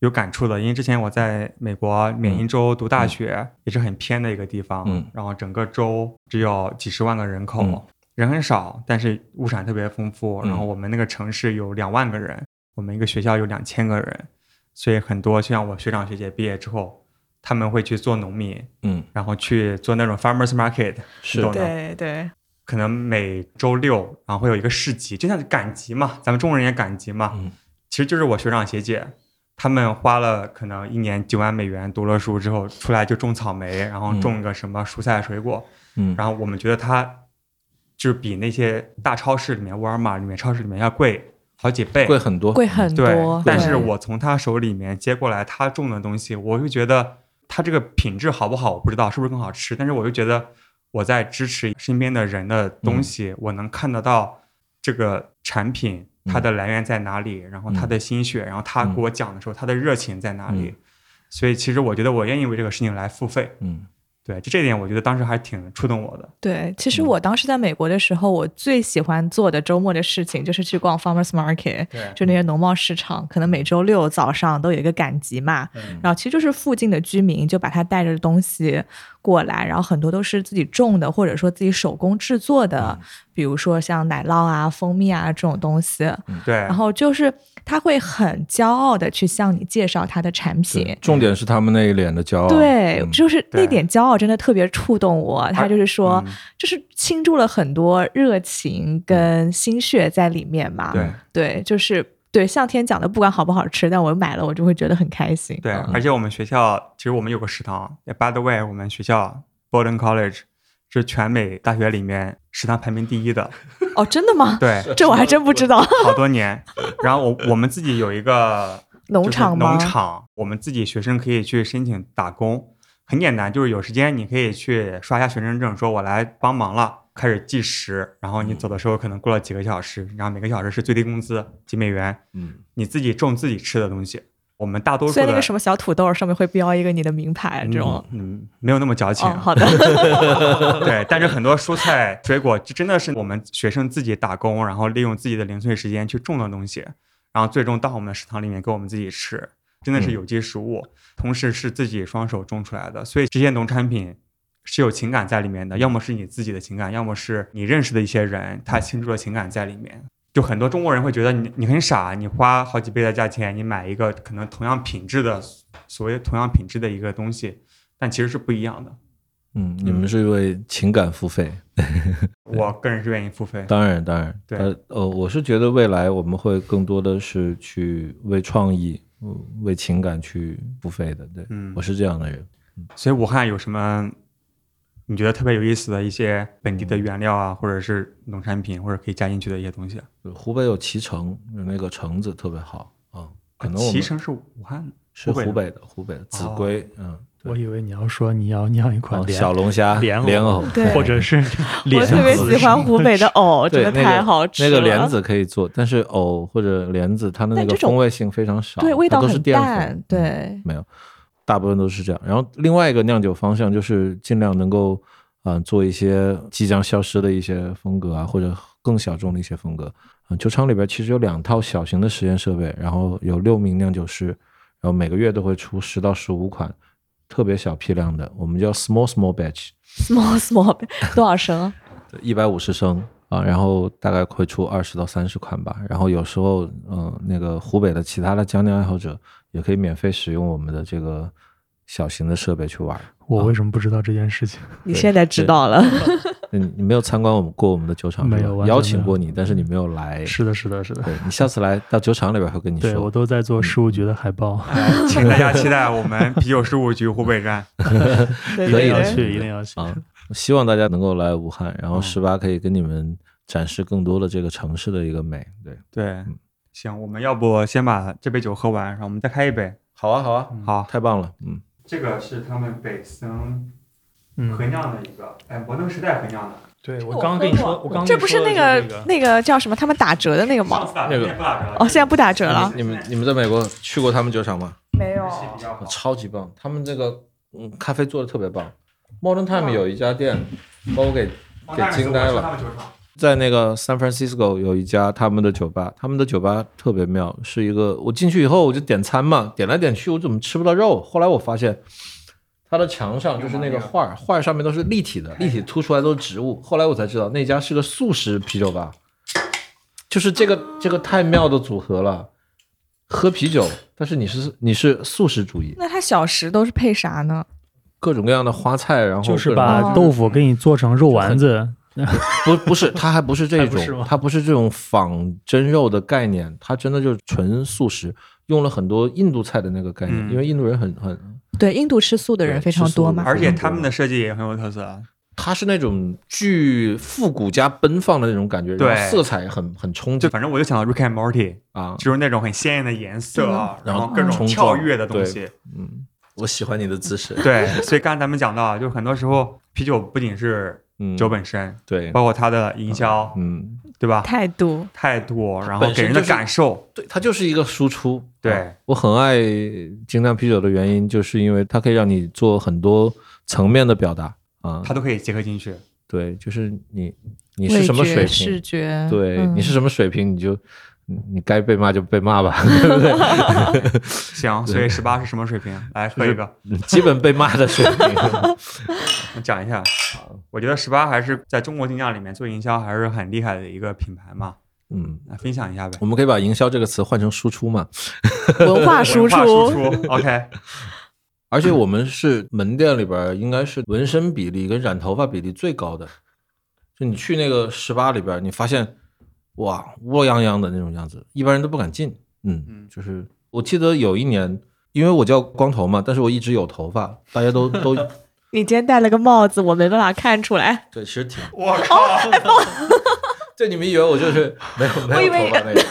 有感触的。因为之前我在美国缅因州读大学，也是很偏的一个地方，嗯。然后整个州只有几十万个人口，嗯。人很少，但是物产特别丰富。嗯。然后我们那个城市有两万个人，我们一个学校有两千个人，所以很多就像我学长学姐毕业之后，他们会去做农民，嗯，然后去做那种 farmers market，是的。对对，可能每周六，然后会有一个市集，就像赶集嘛，咱们中国人也赶集嘛，嗯。其实就是我学长学姐，他们花了可能一年几万美元读了书之后，出来就种草莓，然后种个什么蔬菜水果，嗯，然后我们觉得它就是比那些大超市里面、沃尔玛里面、超市里面要贵好几倍，贵很多，贵很对多。，但是我从他手里面接过来他种的东西，我就觉得他这个品质好不好，我不知道是不是更好吃，但是我就觉得我在支持身边的人的东西，我能看得到这个产品它的来源在哪里，然后他的心血，然后他给我讲的时候，他的热情在哪里。嗯。所以其实我觉得我愿意为这个事情来付费，嗯对，就这一点我觉得当时还挺触动我的。对，其实嗯。我当时在美国的时候，我最喜欢做的周末的事情就是去逛 farmers market，对就那些农贸市场，可能每周六早上都有一个赶集嘛，嗯。然后其实就是附近的居民就把他带着东西过来，然后很多都是自己种的，或者说自己手工制作的，比如说像奶酪啊、蜂蜜啊这种东西，对，然后就是他会很骄傲的去向你介绍他的产品，。重点是他们那一脸的骄傲。对，嗯就是那点骄傲真的特别触动我。他就是说，嗯就是倾注了很多热情跟心血在里面嘛。对对，就是对，向天讲的，不管好不好吃，但我买了我就会觉得很开心。对，嗯而且我们学校其实我们有个食堂也，by the way，我们学校 Bowdoin College 是全美大学里面食堂排名第一的，哦，真的吗？对，这我还真不知道。好多年。然后我我们自己有一个 农场吗？农场，我们自己学生可以去申请打工，很简单，就是有时间你可以去刷一下学生证，说我来帮忙了，开始计时，然后你走的时候可能过了几个小时，然后每个小时是最低工资几美元，嗯，你自己种自己吃的东西。我们大多数所以那个什么小土豆上面会标一个你的名牌，这种。嗯，嗯没有那么矫情。哦，好的。对，但是很多蔬菜水果就真的是我们学生自己打工，然后利用自己的零碎时间去种的东西，然后最终到我们的食堂里面给我们自己吃，真的是有机食物，同时是自己双手种出来的，所以这些农产品是有情感在里面的，要么是你自己的情感，要么是你认识的一些人他倾注了情感在里面。就很多中国人会觉得你你很傻，你花好几倍的价钱，你买一个可能同样品质的所谓同样品质的一个东西，但其实是不一样的。嗯，你们是为情感付费，我个人是愿意付费。当然当然，对呃呃，我是觉得未来我们会更多的是去为创意、嗯为情感去付费的，对，嗯我是这样的人。所以武汉有什么你觉得特别有意思的一些本地的原料啊，或者是农产品，或者可以加进去的一些东西啊？湖北有脐橙，有那个橙子特别好啊，可能我脐橙是武汉的，是湖北的湖北的，湖北的秭归，嗯，我以为你要说你要酿一款哦小龙虾、莲莲藕，对。或者是 莲我特别喜欢湖北的藕，真对，的太好吃了。那个莲子可以做，但是藕或者莲子它的那个风味性非常少，对味道很它都是淀淡粉，，对，没有，大部分都是这样。然后另外一个酿酒方向就是尽量能够嗯、呃做一些即将消失的一些风格啊，或者更小众的一些风格。啊、酒厂里边其实有两套小型的实验设备，然后有六名酿酒师，然后每个月都会出十到十五款特别小批量的，我们叫 small small batch，small small 多少升？一百五十升啊，然后大概会出二十到三十款吧。然后有时候，嗯、那个湖北的其他的江酿爱好者也可以免费使用我们的这个小型的设备去玩。我为什么不知道这件事情？你现在知道了，你，你没有参观我们过我们的酒厂，没有邀请过你，但是你没有来。是的，是的，是的。对你下次来 到酒厂里边会跟你对我。都在做事务局的海报，哎请大家期待我们啤酒事务局湖北站。可以的定要去，一定要去。啊，希望大家能够来武汉，然后嗯十八可以跟你们展示更多的这个城市的一个美。对，对，行，我们要不先把这杯酒喝完，然后我们再开一杯。好啊，好啊，好，太棒了，嗯，这个是他们北森嗯合，酿的一个，哎，摩登时代合酿的。对我我刚刚跟你说，我刚刚这不是那个个那个叫什么？他们打折的那个吗？那个现在不打折了。哦，现在不打折了。你们你们在美国去过他们酒厂吗？没有，超级棒，他们这个嗯咖啡做的特别棒。Modern Time 有一家店把我给给惊呆了。在那个 San Francisco 有一家他们的酒吧，他们的酒吧特别妙，是一个我进去以后我就点餐嘛，点来点去我怎么吃不到肉？后来我发现它的墙上就是那个画儿，画儿上面都是立体的，立体凸出来都是植物。后来我才知道那家是个素食啤酒吧，就是这个这个太妙的组合了，喝啤酒，但是你是你是素食主义，那它小食都是配啥呢？各种各样的花菜，然后就是把豆腐给你做成肉丸子，不不是，它还不是这种它不是这种仿真肉的概念，它真的就是纯素食，用了很多印度菜的那个概念，嗯因为印度人很很，对，印度吃素的人非常多嘛。而且他们的设计也很有特色，它是那种巨复古加奔放的那种感觉，对然后色彩很很冲击就反正我就想到 Rick and Morty，啊，就是那种很鲜艳的颜色然后各种跳跃的东西。嗯，我喜欢你的姿势，对，所以刚才咱们讲到，就是很多时候啤酒不仅是嗯，酒本身，对，包括它的营销，嗯，对吧？态度，态度，然后给人的就是感受，对，它就是一个输出。对。啊我很爱精酿啤酒的原因，就是因为它可以让你做很多层面的表达。啊。它都可以结合进去。对，就是你你是什么水平、视平，觉，对，嗯。你是什么水平，你就你你该被骂就被骂吧，对不对？行，所以十八是什么水平？来喝一个，基本被骂的水平。我讲一下。我觉得十八还是在中国精酿里面做营销还是很厉害的一个品牌嘛，嗯，来分享一下呗。我们可以把营销这个词换成输出嘛。文化输出输出，，OK，而且我们是门店里边应该是纹身比例跟染头发比例最高的。就你去那个十八里边，你发现哇乌泱泱的那种样子，一般人都不敢进。嗯嗯，就是我记得有一年，因为我叫光头嘛，但是我一直有头发，大家都都 你今天戴了个帽子，我没办法看出来。对，其实挺我靠，对，你们以为我就是没有没我以为有头发那个，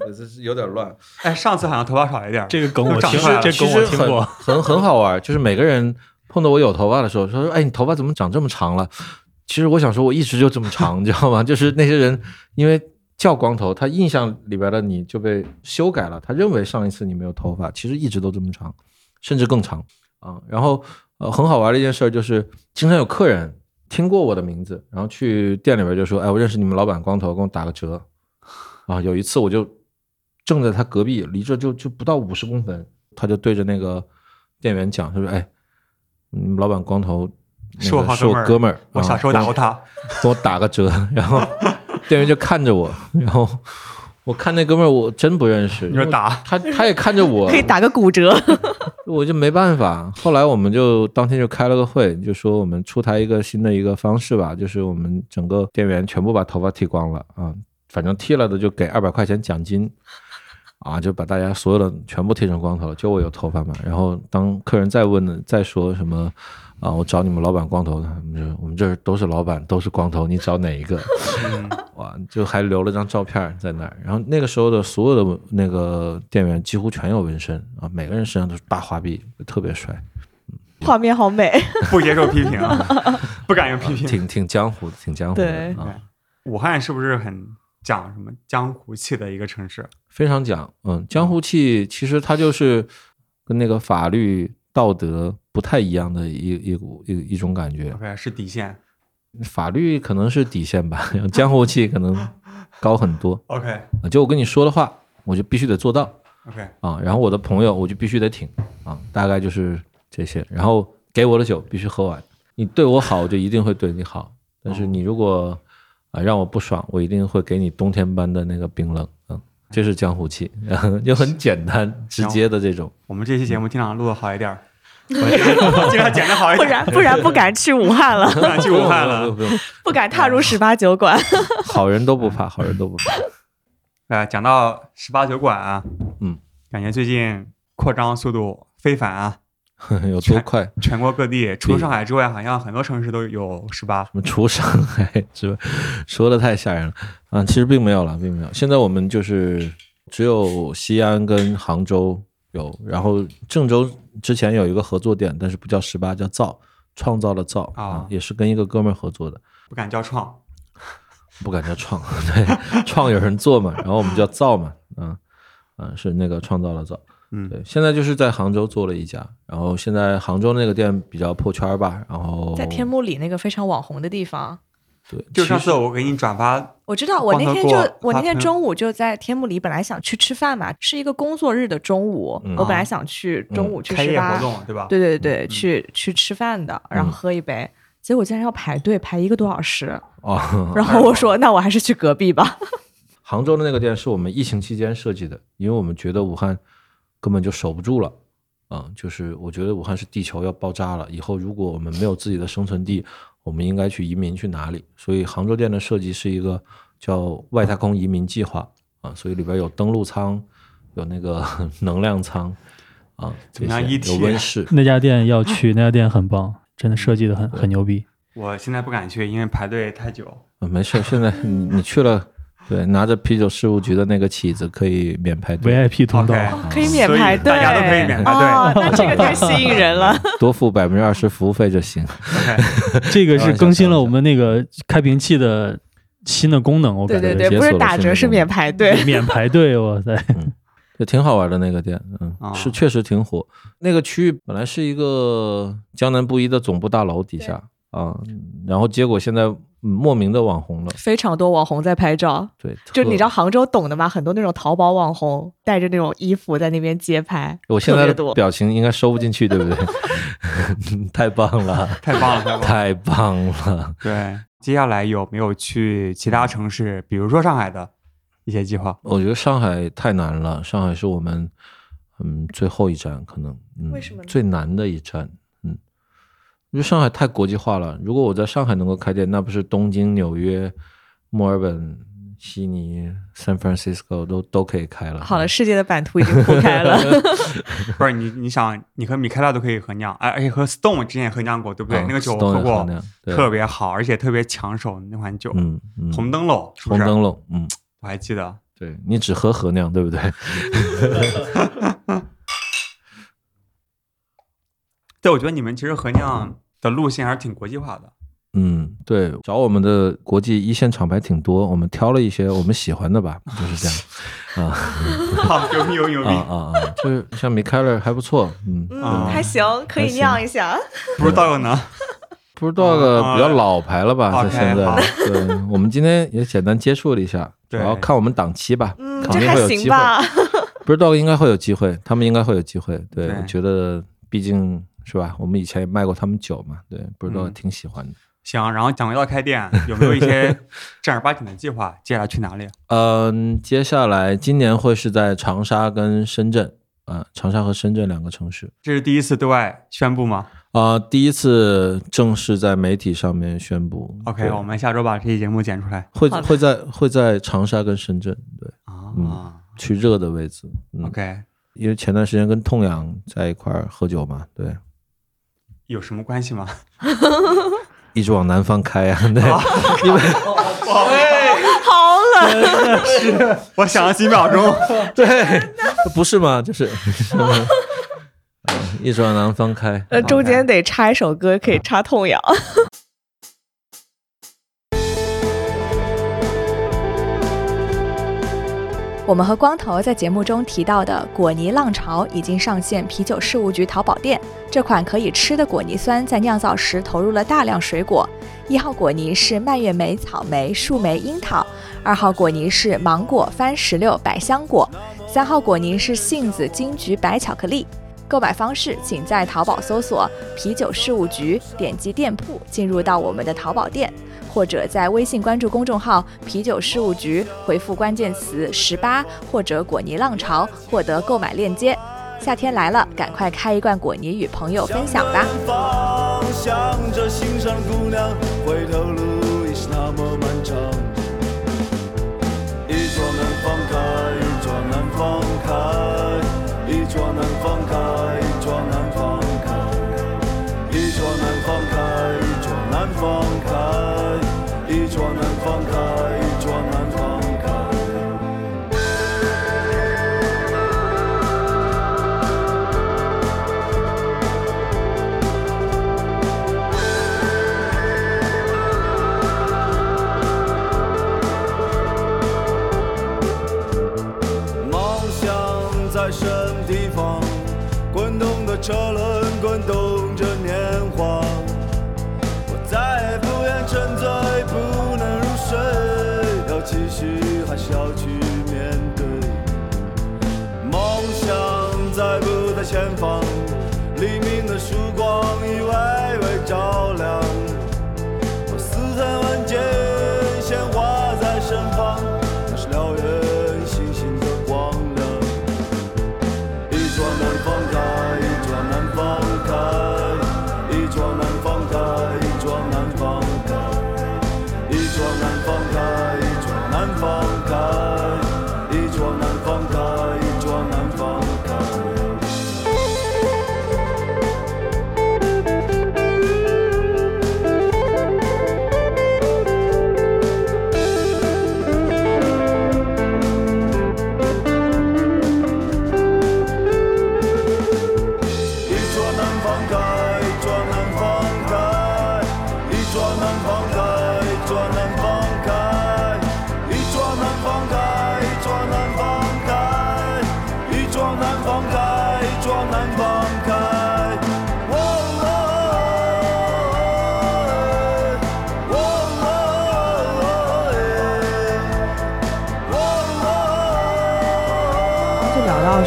对这是有点乱。哎，上次好像头发少一点，这个梗我听都长出来了这梗我听过。很很好玩，就是每个人碰到我有头发的时候，说：“哎，你头发怎么长这么长了？”其实我想说，我一直就这么长，你知道吗？就是那些人因为叫光头，他印象里边的你就被修改了，他认为上一次你没有头发，其实一直都这么长，甚至更长啊。然后呃，很好玩的一件事儿就是，经常有客人听过我的名字，然后去店里边就说：“哎，我认识你们老板光头，给我打个折。”啊，有一次我就正在他隔壁，离这就就不到五十公分，他就对着那个店员讲，他说：“哎，你们老板光头那是我哥们儿我哥们儿，我小啊时候打过他，给我打个折。”然后店员就看着我，然后我看那哥们儿我真不认识，你说打他他也看着我，可以打个骨折，我就没办法。后来我们就当天就开了个会，就说我们出台一个新的一个方式吧，就是我们整个店员全部把头发剃光了啊，反正剃了的就给二百块钱奖金。啊，就把大家所有的全部剃成光头了，就我有头发嘛。然后当客人再问呢，再说什么啊，我找你们老板光头的，我们这我们这儿都是老板，都是光头，你找哪一个？嗯，哇，就还留了张照片在那儿。然后那个时候的所有的那个店员几乎全有纹身啊，每个人身上都是大花臂，特别帅，画面好美。不接受批评啊，不敢用批评。挺挺江湖的，挺江湖的对啊，武汉是不是很讲什么江湖气的一个城市？非常讲。嗯，江湖气其实它就是跟那个法律道德不太一样的一一股一一种感觉。OK，是底线。法律可能是底线吧，江湖气可能 高很多。OK 啊就我跟你说的话，我就必须得做到。OK，啊，然后我的朋友我就必须得挺啊，大概就是这些。然后给我的酒必须喝完，你对我好，我就一定会对你好。但是你如果啊让我不爽，我一定会给你冬天般的那个冰冷。嗯，这是江湖气，就很简单直接的这种。我们这期节目尽量录的好一点儿，我尽量剪的好一不点不，然不然不敢去武汉了，不敢去武汉了。用不用，不敢踏入十八酒馆。好人都不怕，好人都不怕。哎，讲到十八酒馆啊，嗯，感觉最近扩张速度非凡啊，有多快？全国各地除了上海之外，好像很多城市都有十八。什么除上海之外，说的太吓人了啊！其实并没有了，并没有。现在我们就是只有西安跟杭州有，然后郑州之前有一个合作店，但是不叫十八，叫造，创造的造啊啊，也是跟一个哥们儿合作的，不敢叫创，不敢叫创，对，创有人做嘛，然后我们叫造嘛，嗯嗯，是那个创造了造。嗯对，现在就是在杭州做了一家，然后现在杭州那个店比较破圈儿吧，然后在天目里那个非常网红的地方。对，就上次我给你转发，我知道，我那天就我我那天中午就在天幕里，本来想去吃饭嘛，是一个工作日的中午，嗯我本来想去中午去开业活，动对吧？对对对，嗯去去吃饭的，然后嗯喝一杯，结果竟然要排队排一个多小时，哦，然后我说那我还是去隔壁吧。杭州的那个店是我们疫情期间设计的，因为我们觉得武汉根本就守不住了，嗯、就是我觉得武汉是地球要爆炸了，以后如果我们没有自己的生存地，我们应该去移民去哪里？所以杭州店的设计是一个叫外太空移民计划啊，所以里边有登陆舱，有那个 能量舱啊，这怎么样些有温室，那家店要去，那家店很棒，真的设计的很很牛逼。我现在不敢去，因为排队太久。啊，没事，现在你你去了，对，拿着啤酒事务局的那个起子可以免排队，VIP 通道可以免所以排队，大家都可以免排队哦，那这个太 吸引人了。多付百分之二十服务费就行。这个是更新了我们那个开瓶器的新的功能，我感觉不是打折，是免排队。免排队，哇塞！就挺好玩的那个店，嗯，哦是确实挺火。那个区域本来是一个江南布衣的总部大楼底下啊，然后结果现在嗯莫名的网红了，非常多网红在拍照，对，就你知道，杭州懂的吗？很多那种淘宝网红带着那种衣服在那边街拍，我现在的。表情应该收不进去，对不对？太棒了，太棒了，太棒了。对，接下来有没有去其他城市，比如说上海的一些计划？我觉得上海太难了，上海是我们嗯最后一站，可能嗯为什么最难的一站，嗯，因为上海太国际化了。如果我在上海能够开店，那不是东京、纽约、墨尔本、悉尼、San Francisco 都都可以开了。好了，世界的版图已经铺开了。不是你，你想，你和米开拉都可以合酿，哎，而且和 Stone 之前也合酿过，对不对？嗯那个酒我喝过特别好，而且特别抢手那款酒。嗯嗯，红灯笼，是不是红灯笼，嗯，我还记得。对你只喝合酿，对不对？对，我觉得你们其实合酿的路线还是挺国际化的。嗯，对，找我们的国际一线厂牌挺多，我们挑了一些我们喜欢的吧，就是这样 啊。好，牛逼牛逼牛逼！啊啊啊！就是像米开勒还不错，嗯，还行，可以酿一下。不知道有呢。不知道个比较老牌了吧？啊在现在，对，我们今天也简单接触了一下，主对要看我们档期吧，嗯，肯定会有机会。行吧。不知道应该会有机会，他们应该会有机会。对，对我觉得毕竟是吧，我们以前也卖过他们酒嘛，对，不知道嗯挺喜欢的。行，然后讲回到开店，有没有一些正儿八经的计划？接下来去哪里？嗯，接下来今年会是在长沙跟深圳，啊、长沙和深圳两个城市。这是第一次对外宣布吗啊、第一次正式在媒体上面宣布。？OK，我们下周把这期节目剪出来会会在会在长沙跟深圳，对，啊。嗯去热的位置。嗯 OK，因为前段时间跟痛痒在一块儿喝酒嘛，对，有什么关系吗？一直往南方开啊，对，因为好冷，我想了几秒钟。对，不是吗，就是嗯一直往南方开。那，中间得插一首歌，可以插痛痒。我们和光头在节目中提到的果泥浪潮已经上线啤酒事务局淘宝店。这款可以吃的果泥酸在酿造时投入了大量水果。一号果泥是蔓越莓、草莓、树莓、樱桃；二号果泥是芒果、番石榴、百香果；三号果泥是杏子、金桔、白巧克力。购买方式，请在淘宝搜索“啤酒事务局”，点击店铺进入到我们的淘宝店，或者在微信关注公众号“啤酒事务局”，回复关键词“十八”或者“果泥浪潮”，获得购买链接。夏天来了，赶快开一罐果泥与朋友分享吧！一桌难放开，一桌难放开，说能放开。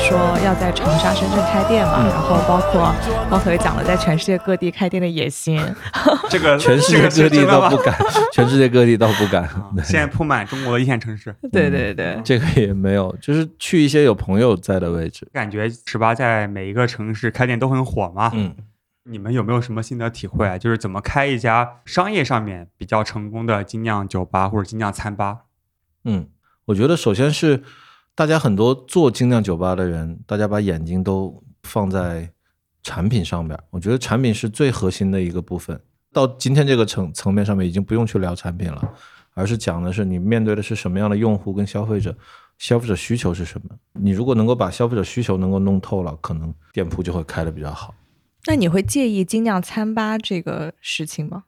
说要在长沙、深圳开店嘛，然后包括光头也讲了在全世界各地开店的野心。这个 全世界各地真的吗倒不敢，全世界各地倒不敢。现在铺满中国的一线城市，对对对，这个也没有，就是去一些有朋友在的位置。感觉十八在每一个城市开店都很火嘛。嗯，你们有没有什么心得体会啊？就是怎么开一家商业上面比较成功的精酿酒吧或者精酿餐吧？嗯，我觉得首先是大家很多做精酿酒吧的人，大家把眼睛都放在产品上边儿。我觉得产品是最核心的一个部分。到今天这个层层面上面，已经不用去聊产品了，而是讲的是你面对的是什么样的用户跟消费者，消费者需求是什么。你如果能够把消费者需求能够弄透了，可能店铺就会开得比较好。那你会介意精酿餐吧这个事情吗？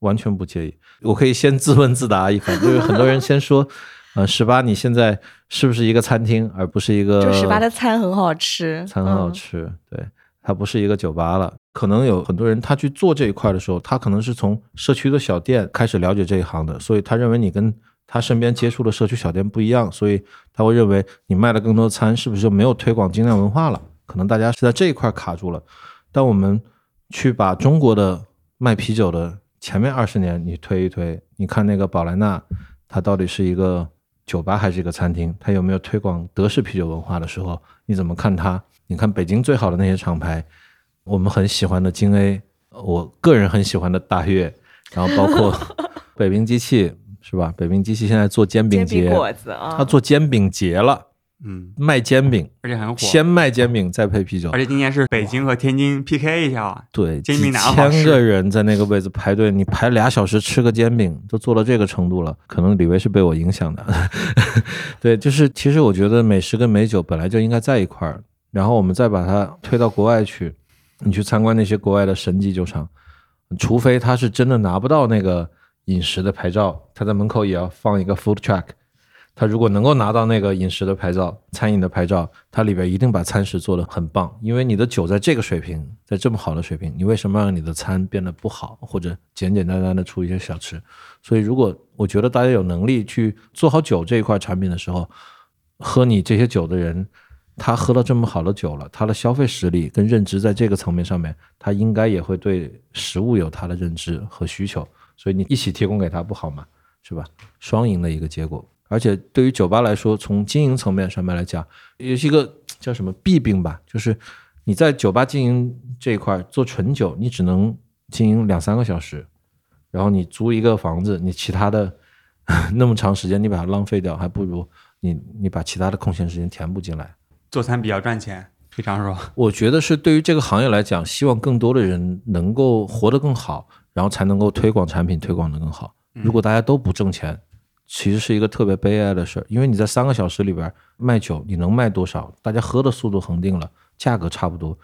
完全不介意。我可以先自问自答一番，就是很多人先说，呃，十八你现在是不是一个餐厅，而不是一个就十八的餐很好吃，餐很好嗯吃，对，它不是一个酒吧了。可能有很多人他去做这一块的时候，他可能是从社区的小店开始了解这一行的，所以他认为你跟他身边接触的社区小店不一样，所以他会认为你卖了更多餐，是不是就没有推广精酿文化了？可能大家是在这一块卡住了。但我们去把中国的卖啤酒的前面二十年你推一推，你看那个宝莱纳，它到底是一个酒吧还是一个餐厅？它有没有推广德式啤酒文化的时候，你怎么看它？你看北京最好的那些厂牌，我们很喜欢的京 A，我个人很喜欢的大悦，然后包括 北冰机器是吧？北冰机器现在做煎饼节，煎饼果子啊，它做煎饼节了，嗯，卖煎饼，而且很火。先卖煎饼再配啤酒而，且今年是北京和天津 PK 一下，对，煎饼哪个好吃千个人在那个位置排队，你排俩小时吃个煎饼，都做到这个程度了。可能李维是被我影响的，对，就是其实我觉得美食跟美酒本来就应该在一块儿，然后我们再把它推到国外去，你去参观那些国外的神级酒厂，除非他是真的拿不到那个饮食的牌照，他在门口也要放一个 food truck。他如果能够拿到那个饮食的牌照、餐饮的牌照，它里边一定把餐食做得很棒。因为你的酒在这个水平，在这么好的水平，你为什么让你的餐变得不好，或者简简单单的出一些小吃？所以，如果我觉得大家有能力去做好酒这一块产品的时候，喝你这些酒的人，他喝了这么好的酒了，他的消费实力跟认知在这个层面上面，他应该也会对食物有他的认知和需求。所以你一起提供给他不好吗？是吧？双赢的一个结果。而且对于酒吧来说，从经营层面上面来讲，也是一个叫什么弊病吧，就是你在酒吧经营这一块做纯酒，你只能经营两三个小时，然后你租一个房子，你其他的 那么长时间你把它浪费掉，还不如你你把其他的空闲时间填补进来。做餐比较赚钱，非常说。我觉得是对于这个行业来讲，希望更多的人能够活得更好，然后才能够推广产品推广得更好。如果大家都不挣钱，其实是一个特别悲哀的事儿，因为你在三个小时里边卖酒，你能卖多少？大家喝的速度恒定了，价格差不多。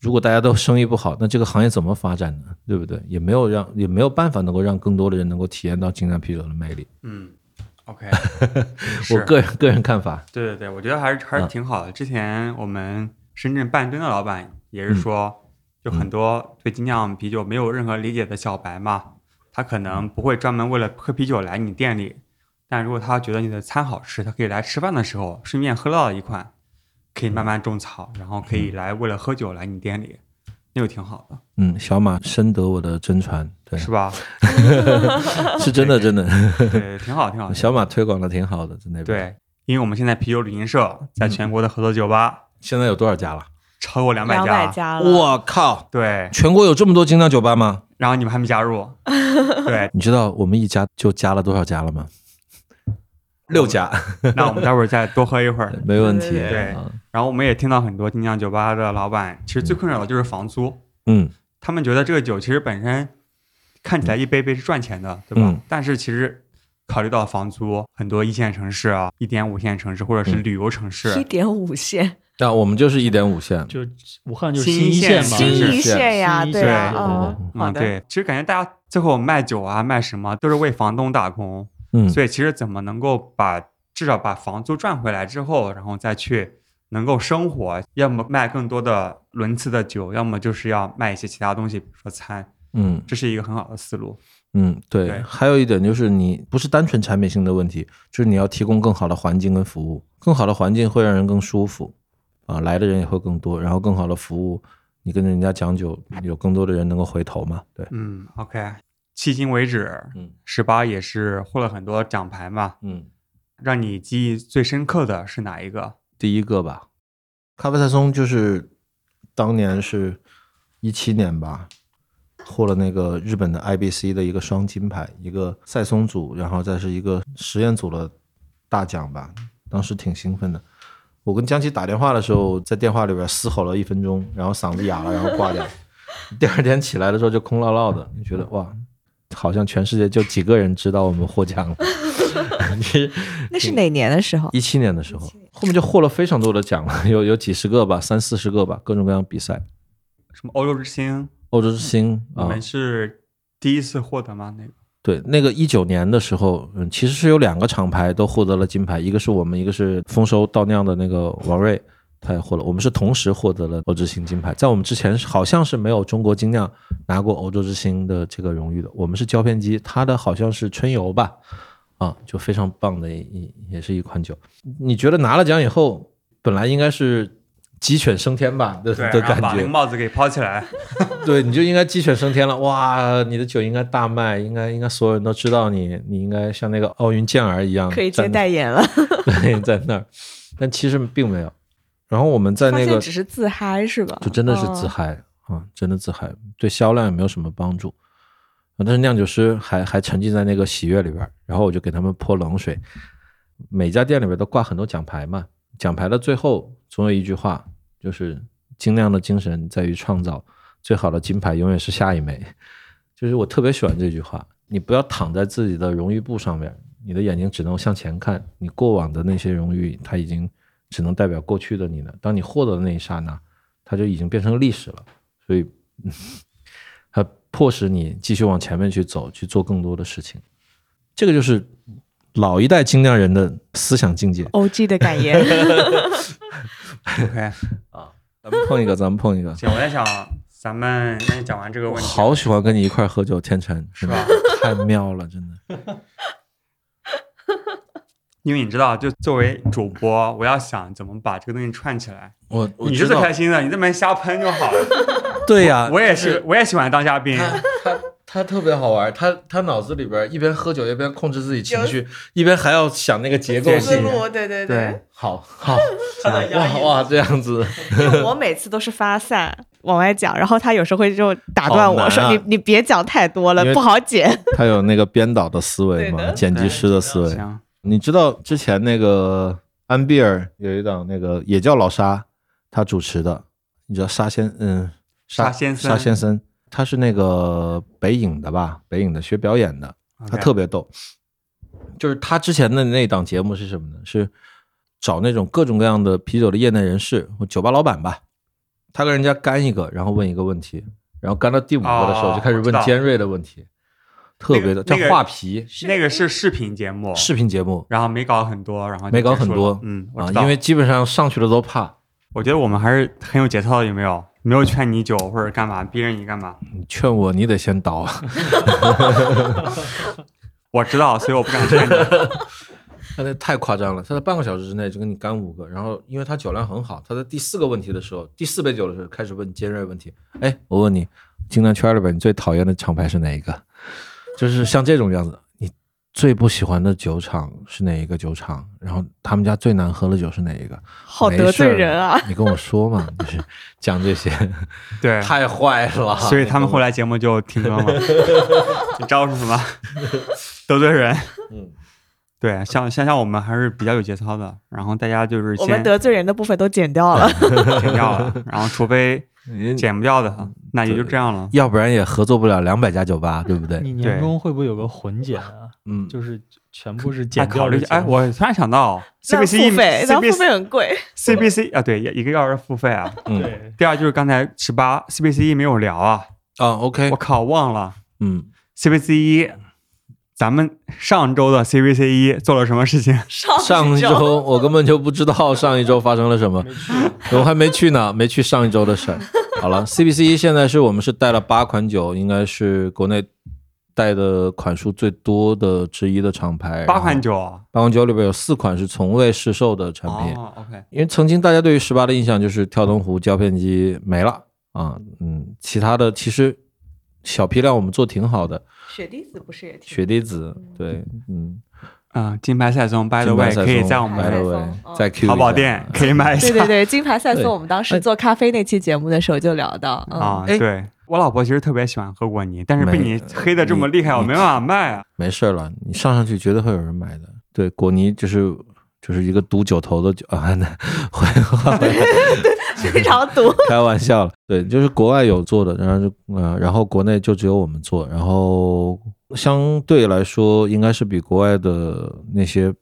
如果大家都 生意不好，那这个行业怎么发展呢？对不对？也没有让，也没有办法能够让更多的人能够体验到精酿啤酒的魅力。嗯，OK，我个人个人看法，对对对，我觉得还是还是嗯挺好的。之前我们深圳半吨的老板也是说，就很多对精酿啤酒没有任何理解的小白嘛，他可能不会专门为了喝啤酒来你店里，但如果他觉得你的餐好吃，他可以来吃饭的时候顺便喝到一款，可以慢慢种草，然后可以来为了喝酒来你店里，那就挺好的，嗯，小马深得我的真传，对，是吧？是真的真的，对，挺好，挺好。小马推广的挺好的，在那边。对，因为我们现在啤酒旅行社在全国的合作酒吧现在有多少家了？超过两百两家，百家了，我靠！对，全国有这么多精酿酒吧吗？然后你们还没加入，对，你知道我们一家就加了多少家了吗？六家，那我们待会儿再多喝一会儿。没问题。对然后我们也听到很多精酿酒吧的老板，其实最困扰的就是房租。嗯。他们觉得这个酒其实本身看起来一杯杯是赚钱的，对吧？嗯。但是其实考虑到房租，很多一线城市啊、一点五线城市或者是嗯。旅游城市，一点五线，但我们就是一点五线，就武汉就是新一线嘛，新一线呀，新一对嗯，对，其实感觉大家最后卖酒啊、卖什么都是为房东打工，嗯，所以其实怎么能够把至少把房租赚回来之后，然后再去能够生活，要么卖更多的轮次的酒，要么就是要卖一些其他东西，比如说餐，嗯。这是一个很好的思路。嗯，对。对。还有一点就是，你不是单纯产品性的问题，就是你要提供更好的环境跟服务，更好的环境会让人更舒服，啊，来的人也会更多，然后更好的服务，你跟人家讲酒，有更多的人能够回头嘛，对，嗯，OK，迄今为止，嗯十八也是获了很多奖牌嘛。嗯。让你记忆最深刻的是哪一个？第一个吧，咖啡菜松就是当年是一七年吧，获了那个日本的 IBC 的一个双金牌，一个赛松组，然后再是一个实验组的大奖吧，当时挺兴奋的。我跟江奇打电话的时候，在电话里边嘶吼了一分钟，然后嗓子哑了，然后挂掉。第二天起来的时候就空落落的，你觉得哇，好像全世界就几个人知道我们获奖了。你那是哪年的时候？一七年的时候，后面就获了非常多的奖了，有有几十个吧，三四十个吧，各种各样比赛。什么欧洲之星？欧洲之星啊你们，是第一次获得吗？那个对，那个一九年的时候，嗯，其实是有两个厂牌都获得了金牌，一个是我们，一个是丰收倒酿的那个王瑞，他也获了，我们是同时获得了欧之星金牌。在我们之前好像是没有中国精酿拿过欧洲之星的这个荣誉的，我们是胶片机，他的好像是春游吧，啊，就非常棒的一也是一款酒。你觉得拿了奖以后，本来应该是鸡犬升天吧的对，的感然后把那个觉，帽子给抛起来。对，你就应该鸡犬升天了。哇，你的酒应该大卖，应该应该所有人都知道你，你应该像那个奥运健儿一样可以接代言了，对，在那儿，但其实并没有。然后我们在那个现只是自嗨是吧？就真的是自嗯嗨啊、真的自嗨，对销量也没有什么帮助。啊但是酿酒师还还沉浸在那个喜悦里边儿，然后我就给他们泼冷水。每家店里边都挂很多奖牌嘛，奖牌的最后总有一句话，就是精酿的精神在于创造，最好的金牌永远是下一枚。就是我特别喜欢这句话，你不要躺在自己的荣誉簿上面，你的眼睛只能向前看，你过往的那些荣誉，它已经只能代表过去的你呢。当你获得的那一刹那，它就已经变成历史了。所以，嗯它迫使你继续往前面去走，去做更多的事情。这个就是老一代精酿人的思想境界。OG 的感言，OK，啊咱们碰一个，咱们碰一个。行，我在想，咱们那讲完这个问题，好喜欢跟你一块喝酒，天成是吧？太妙了，真的。因为你知道，就作为主播，我要想怎么把这个东西串起来。我我你是最开心的，你这么瞎喷就好了。对呀，我也是，我也喜欢当嘉宾。他他他特别好玩，他他脑子里边一边喝酒一边控制自己情绪，一边还要想那个结构对性。对对对，好好，哇哇这样子，我每次都是发散往外讲，然后他有时候会就打断我说：“好难啊你你别讲太多了不好剪。他有那个编导的思维嘛，剪辑师的思维。行，你知道之前那个安比尔有一档那个也叫老沙，他主持的，你知道沙先嗯沙先生沙先生，他是那个北影的吧？北影的学表演的，他特别逗。就是他之前的那档节目是什么呢？是找那种各种各样的啤酒的业内人士或酒吧老板吧，他跟人家干一个，然后问一个问题，然后干到第五个的时候哦就开始问尖锐的问题，特别的叫画皮那个是视频节目，视频节目然后没搞很多，然后没搞很多嗯，啊，因为基本上上去了都怕。我觉得我们还是很有节操的，有没有？没有劝你酒或者干嘛，逼着你干嘛。你劝我，你得先倒。我知道，所以我不敢劝你。他那太夸张了，他在半个小时之内就跟你干五个，然后因为他酒量很好，他在第四个问题的时候，第四杯酒的时候开始问尖锐问题。哎，我问你，精酿圈里边你最讨厌的厂牌是哪一个？就是像这种样子，你最不喜欢的酒厂是哪一个酒厂？然后他们家最难喝的酒是哪一个？好得罪人啊！你跟我说嘛，就是讲这些，对，太坏了。所以他们后来节目就停更了。你知道是什么？得罪人。嗯。对，像像像我们还是比较有节操的，然后大家就是我们得罪人的部分都剪掉了，剪掉了，然后除非剪不掉的，那也就这样了，要不然也合作不了两百家酒吧，对不对？你年终会不会有个混剪啊？嗯，就是全部是剪考虑。哎，我突然想到，CBC 付费，那付费很贵，CBC 啊，对，一个要是付费啊，对。第二就是刚才十八 CBC 一没有聊啊，啊，OK，我靠，忘了，嗯，CBC 一。咱们上周的 CVC 一做了什么事情？上一周我根本就不知道上一周发生了什么，我还没去呢，没去上一周的事儿。好了，CVC 一现在是我们是带了八款酒，应该是国内带的款数最多的之一的厂牌。八款酒，八款酒里边有四款是从未试售的产品。OK，因为曾经大家对于十八的印象就是跳灯壶、胶片机没了啊，嗯，其他的其实小批量我们做挺好的。雪滴子不是也挺？雪滴子对，嗯啊，金牌赛松，by the way，可以在我们在淘宝店可以买一下。对对对，金牌赛松，我们当时做咖啡那期节目的时候就聊到啊。对我老婆其实特别喜欢喝果泥，但是被你黑的这么厉害，我没办法卖啊。没事了，你上上去绝对会有人买的。对，果泥就是就是一个赌九头的酒 啊，那会 会。非常毒，开玩笑了。对，就是国外有做的，然后就呃，然后国内就只有我们做，然后相对来说，应该是比国外的那些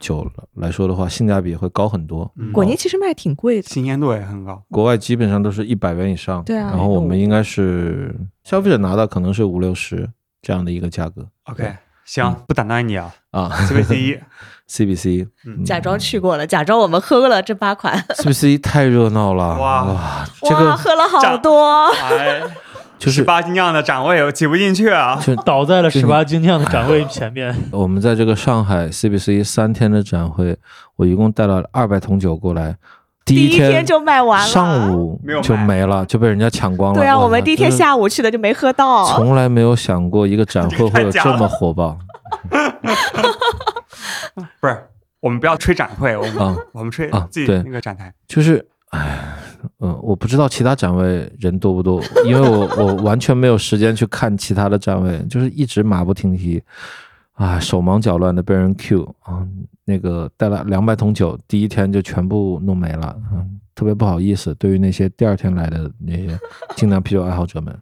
酒来说的话，性价比会高很多。嗯果泥其实卖挺贵的，新鲜度也很高，国外基本上都是一百元以上。对啊，然后我们应该是消费者拿到可能是五六十这样的一个价格。OK。行，不打断你啊啊！CBC 一，CBC，假装去过了，假装我们喝过了这八款。CBC 太热闹了，哇哇，这个喝了好多，就是十八精酿的展位挤不进去啊，就倒在了十八精酿的展位前面。我们在这个上海 CBC 三天的展会，我一共带了二百桶酒过来。第一天就卖完了，上午就没了，就被人家抢光了。对啊，我们第一天下午去的就没喝到。从来没有想过一个展会会有这么火爆。不是，我们不要吹展会，我们我们吹自己那个展台。就是，哎，嗯，我不知道其他展位人多不多，因为我我完全没有时间去看其他的展位，就是一直马不停蹄。啊，手忙脚乱的被人 Q 啊，那个带了两百桶酒，第一天就全部弄没了，嗯，特别不好意思，对于那些第二天来的那些精酿啤酒爱好者们，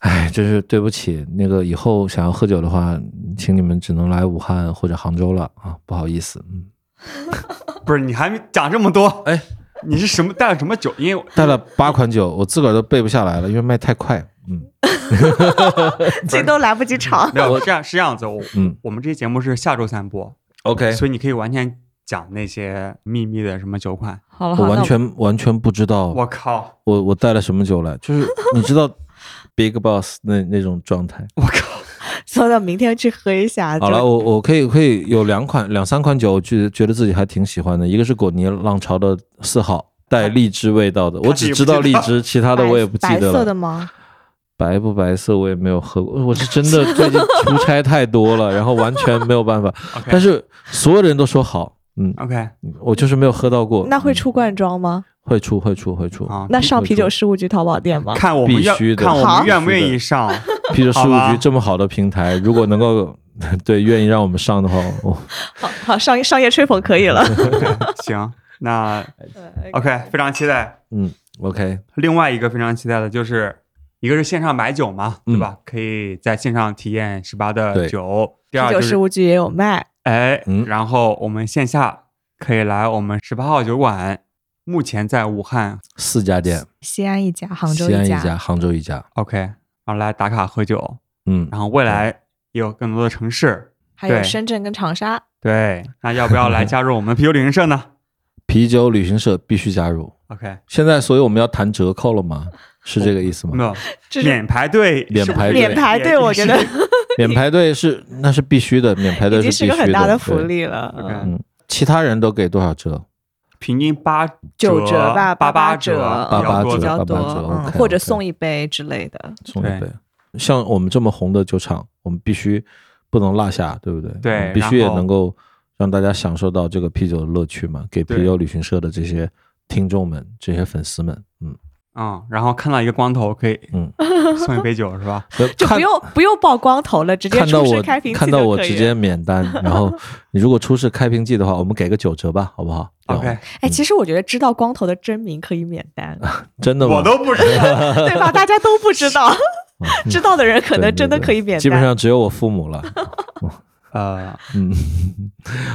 哎，真是对不起。那个以后想要喝酒的话，请你们只能来武汉或者杭州了啊，不好意思，嗯，不是你还没讲这么多，哎，你是什么带了什么酒？因为带了八款酒，我自个儿都背不下来了，因为卖太快。嗯，这都来不及尝。没有，这样是这样子。我嗯，我们这期节目是下周三播，OK，所以你可以完全讲那些秘密的什么酒款。好了，我完全完全不知道。我靠，我我带了什么酒来？就是你知道 Big Boss 那那种状态。我靠，说到明天去喝一下。好了，我我可以可以有两款两三款酒，我觉觉得自己还挺喜欢的。一个是果泥浪潮的四号，带荔枝味道的。我只知道荔枝，其他的我也不记得了。白色的吗？白不白色我也没有喝过，我是真的最近出差太多了，然后完全没有办法。但是所有人都说好，嗯，OK，我就是没有喝到过。那会出罐装吗？会出，会出，会出啊。那上啤酒事务局淘宝店吧？看我们必须的，看我们愿不愿意上 啤酒事务局这么好的平台，如果能够 对愿意让我们上的话，我好好商业商业吹捧可以了。行，那 OK，非常期待。嗯，OK。另外一个非常期待的就是。一个是线上买酒嘛，对吧？可以在线上体验十八的酒。第二就是事务局也有卖。哎，然后我们线下可以来我们十八号酒馆，目前在武汉四家店，西安一家，杭州一家，西安一家，杭州一家。OK，然后来打卡喝酒。嗯，然后未来也有更多的城市，还有深圳跟长沙。对，那要不要来加入我们啤酒旅行社呢？啤酒旅行社必须加入。OK，现在，所以我们要谈折扣了吗？是这个意思吗？没有这是免排队免排队免排队，我觉得 免排队是那是必须的，免排队已经是个必须的。很大的福。利了。嗯嗯，其他人都给多少折？平均八九折吧，八八折，嗯八八折比较八八多，折或者送一杯之类的。送一杯。像我们这么红的酒厂，我们必须不能落下，对不对？对必须也能够让大家享受到这个啤酒的乐趣嘛，给啤酒旅行社的这些听众们、这些粉丝们，嗯嗯，然后看到一个光头可以嗯，送一杯酒是吧？就不用不用报光头了，直接看到我出示开瓶器看到就可以我直接免单，然后 你如果出示开瓶剂的话，我们给个九折吧，好不好 OK，哎，其实我觉得知道光头的真名可以免单，真的吗？我都不知道。对吧？大家都不知道，知道的人可能真的可以免单。基本上只有我父母了。啊，嗯，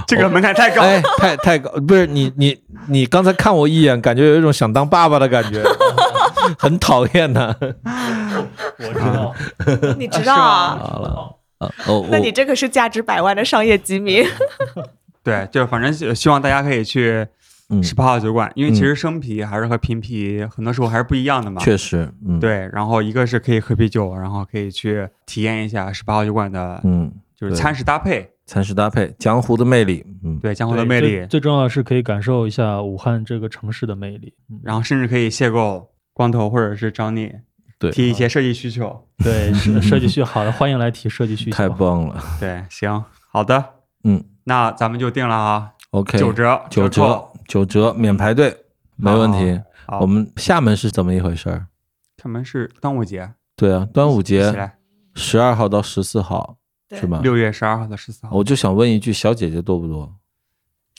这个门槛太高。哎，太太高，不是你你你刚才看我一眼，感觉有一种想当爸爸的感觉，很讨厌的。我知道，你知道啊？好了那你这可是价值百万的商业机密。对，就反正希希望大家可以去嗯十八号酒馆，因为其实生啤还是和平啤很多时候还是不一样的嘛。确实，嗯，，对，然后一个是可以喝啤酒，然后可以去体验一下十八号酒馆的，嗯，就是餐食搭配，餐食搭配，江湖的魅力，嗯，对江湖的魅力，最最重要的是可以感受一下武汉这个城市的魅力。嗯然后甚至可以邂逅光头或者是找你，对提一些设计需求。对，设计需好的，欢迎来提设计需求。太棒了，对，行，好的，嗯那咱们就定了啊，，OK，九折，九折，九折免排队，没问题。我们厦门是怎么一回事儿？厦门是端午节，对啊，端午节，十二号到十四号是吧？六月十二号到十四号，我就想问一句，小姐姐多不多？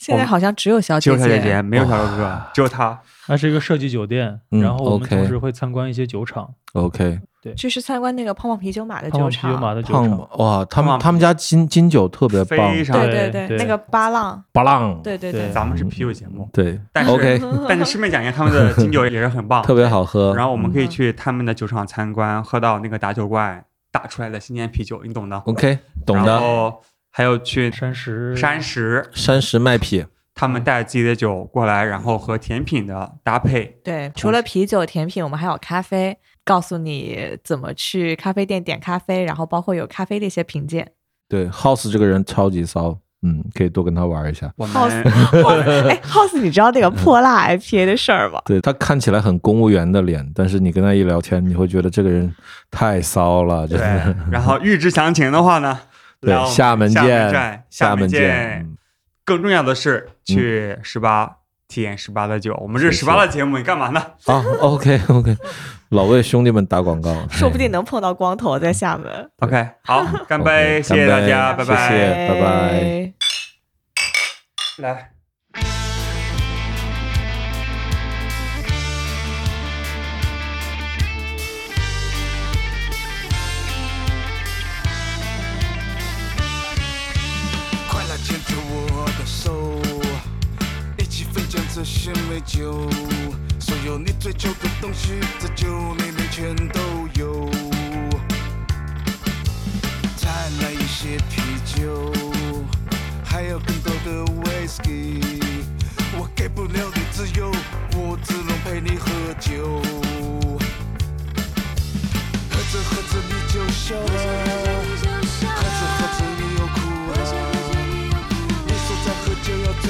现在好像只有小只有姐小姐姐，没有小哥哥，只有他。那是一个设计酒店，嗯然后我们同时会参观一些酒厂，OK，对就是参观那个胖胖啤酒马的酒厂。胖啤酒马的酒厂。哇，他们他们家金金酒特别棒，非常对对对，那个八浪，八浪，对对对咱们是啤酒节目，对但是，OK，但是顺便讲一下，他们的金酒也是很棒，特别好喝。然后我们可以嗯去他们的酒厂参观，喝到那个打酒怪打出来的新鲜啤酒，你懂的。OK，懂然的。后还有去山石山石，山石卖啤，他们带自己的酒过来，然后和甜品的搭配。对，除了啤酒、甜品，我们还有咖啡，告诉你怎么去咖啡店点咖啡，然后包括有咖啡的一些品鉴。对，House 这个人超级骚，嗯，可以多跟他玩一下。我们 House，哎，House，你知道那个泼辣 IPA 的事儿吗？对他看起来很公务员的脸，但是你跟他一聊天，你会觉得这个人太骚了，真对的。，然后预知详情的话呢，对厦门见站，厦门门见。嗯更重要的是去十八体验十八的酒。我们这十八的节目，你干嘛呢？啊，OK OK，老为兄弟们打广告，说不定能碰到光头在厦门。OK，好，干杯谢谢大家，拜拜。谢谢拜拜来，分享这些美酒。所有你追求的东西，在酒里面全都有。再来一些啤酒，还有更多的 whisky。我给不了你自由，我只能陪你喝酒。喝着喝着你就笑了，喝着喝着你又哭了。你说再喝就要醉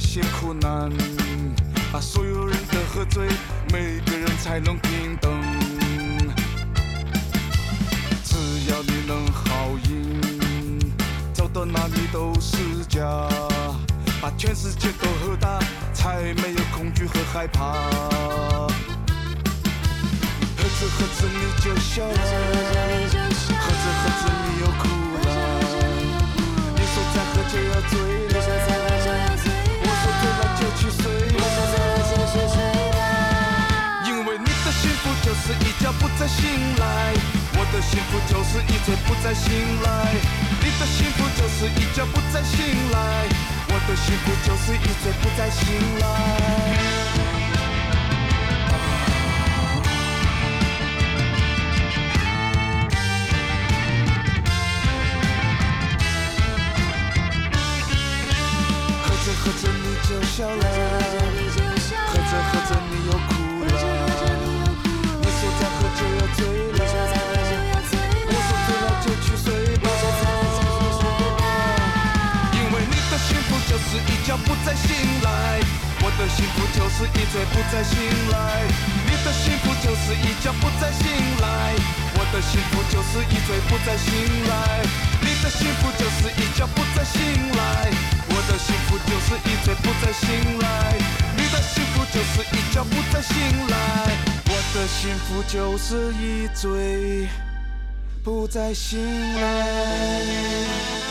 些苦难。把，所有人的喝醉，每个人才能平等。只要你能好运，走到哪里都是家。把全世界都喝大，才没有恐惧和害怕。喝着喝着你就笑了，喝着喝着你又哭了。你说再喝就要醉了再醒来，我的幸福就是一醉不再醒来。你的幸福就是一觉不再醒来，我的幸福就是一睡不再醒来。喝着喝着你就笑了，是一觉不再醒来，我的幸福就是一醉不再醒来。你的幸福就是一觉不再醒来，我的幸福就是一醉不再醒来。你的幸福就是一觉不再醒来，我的幸福就是一醉不再醒来。你的幸福就是一觉不再醒来，我的幸福就是一醉不再醒来。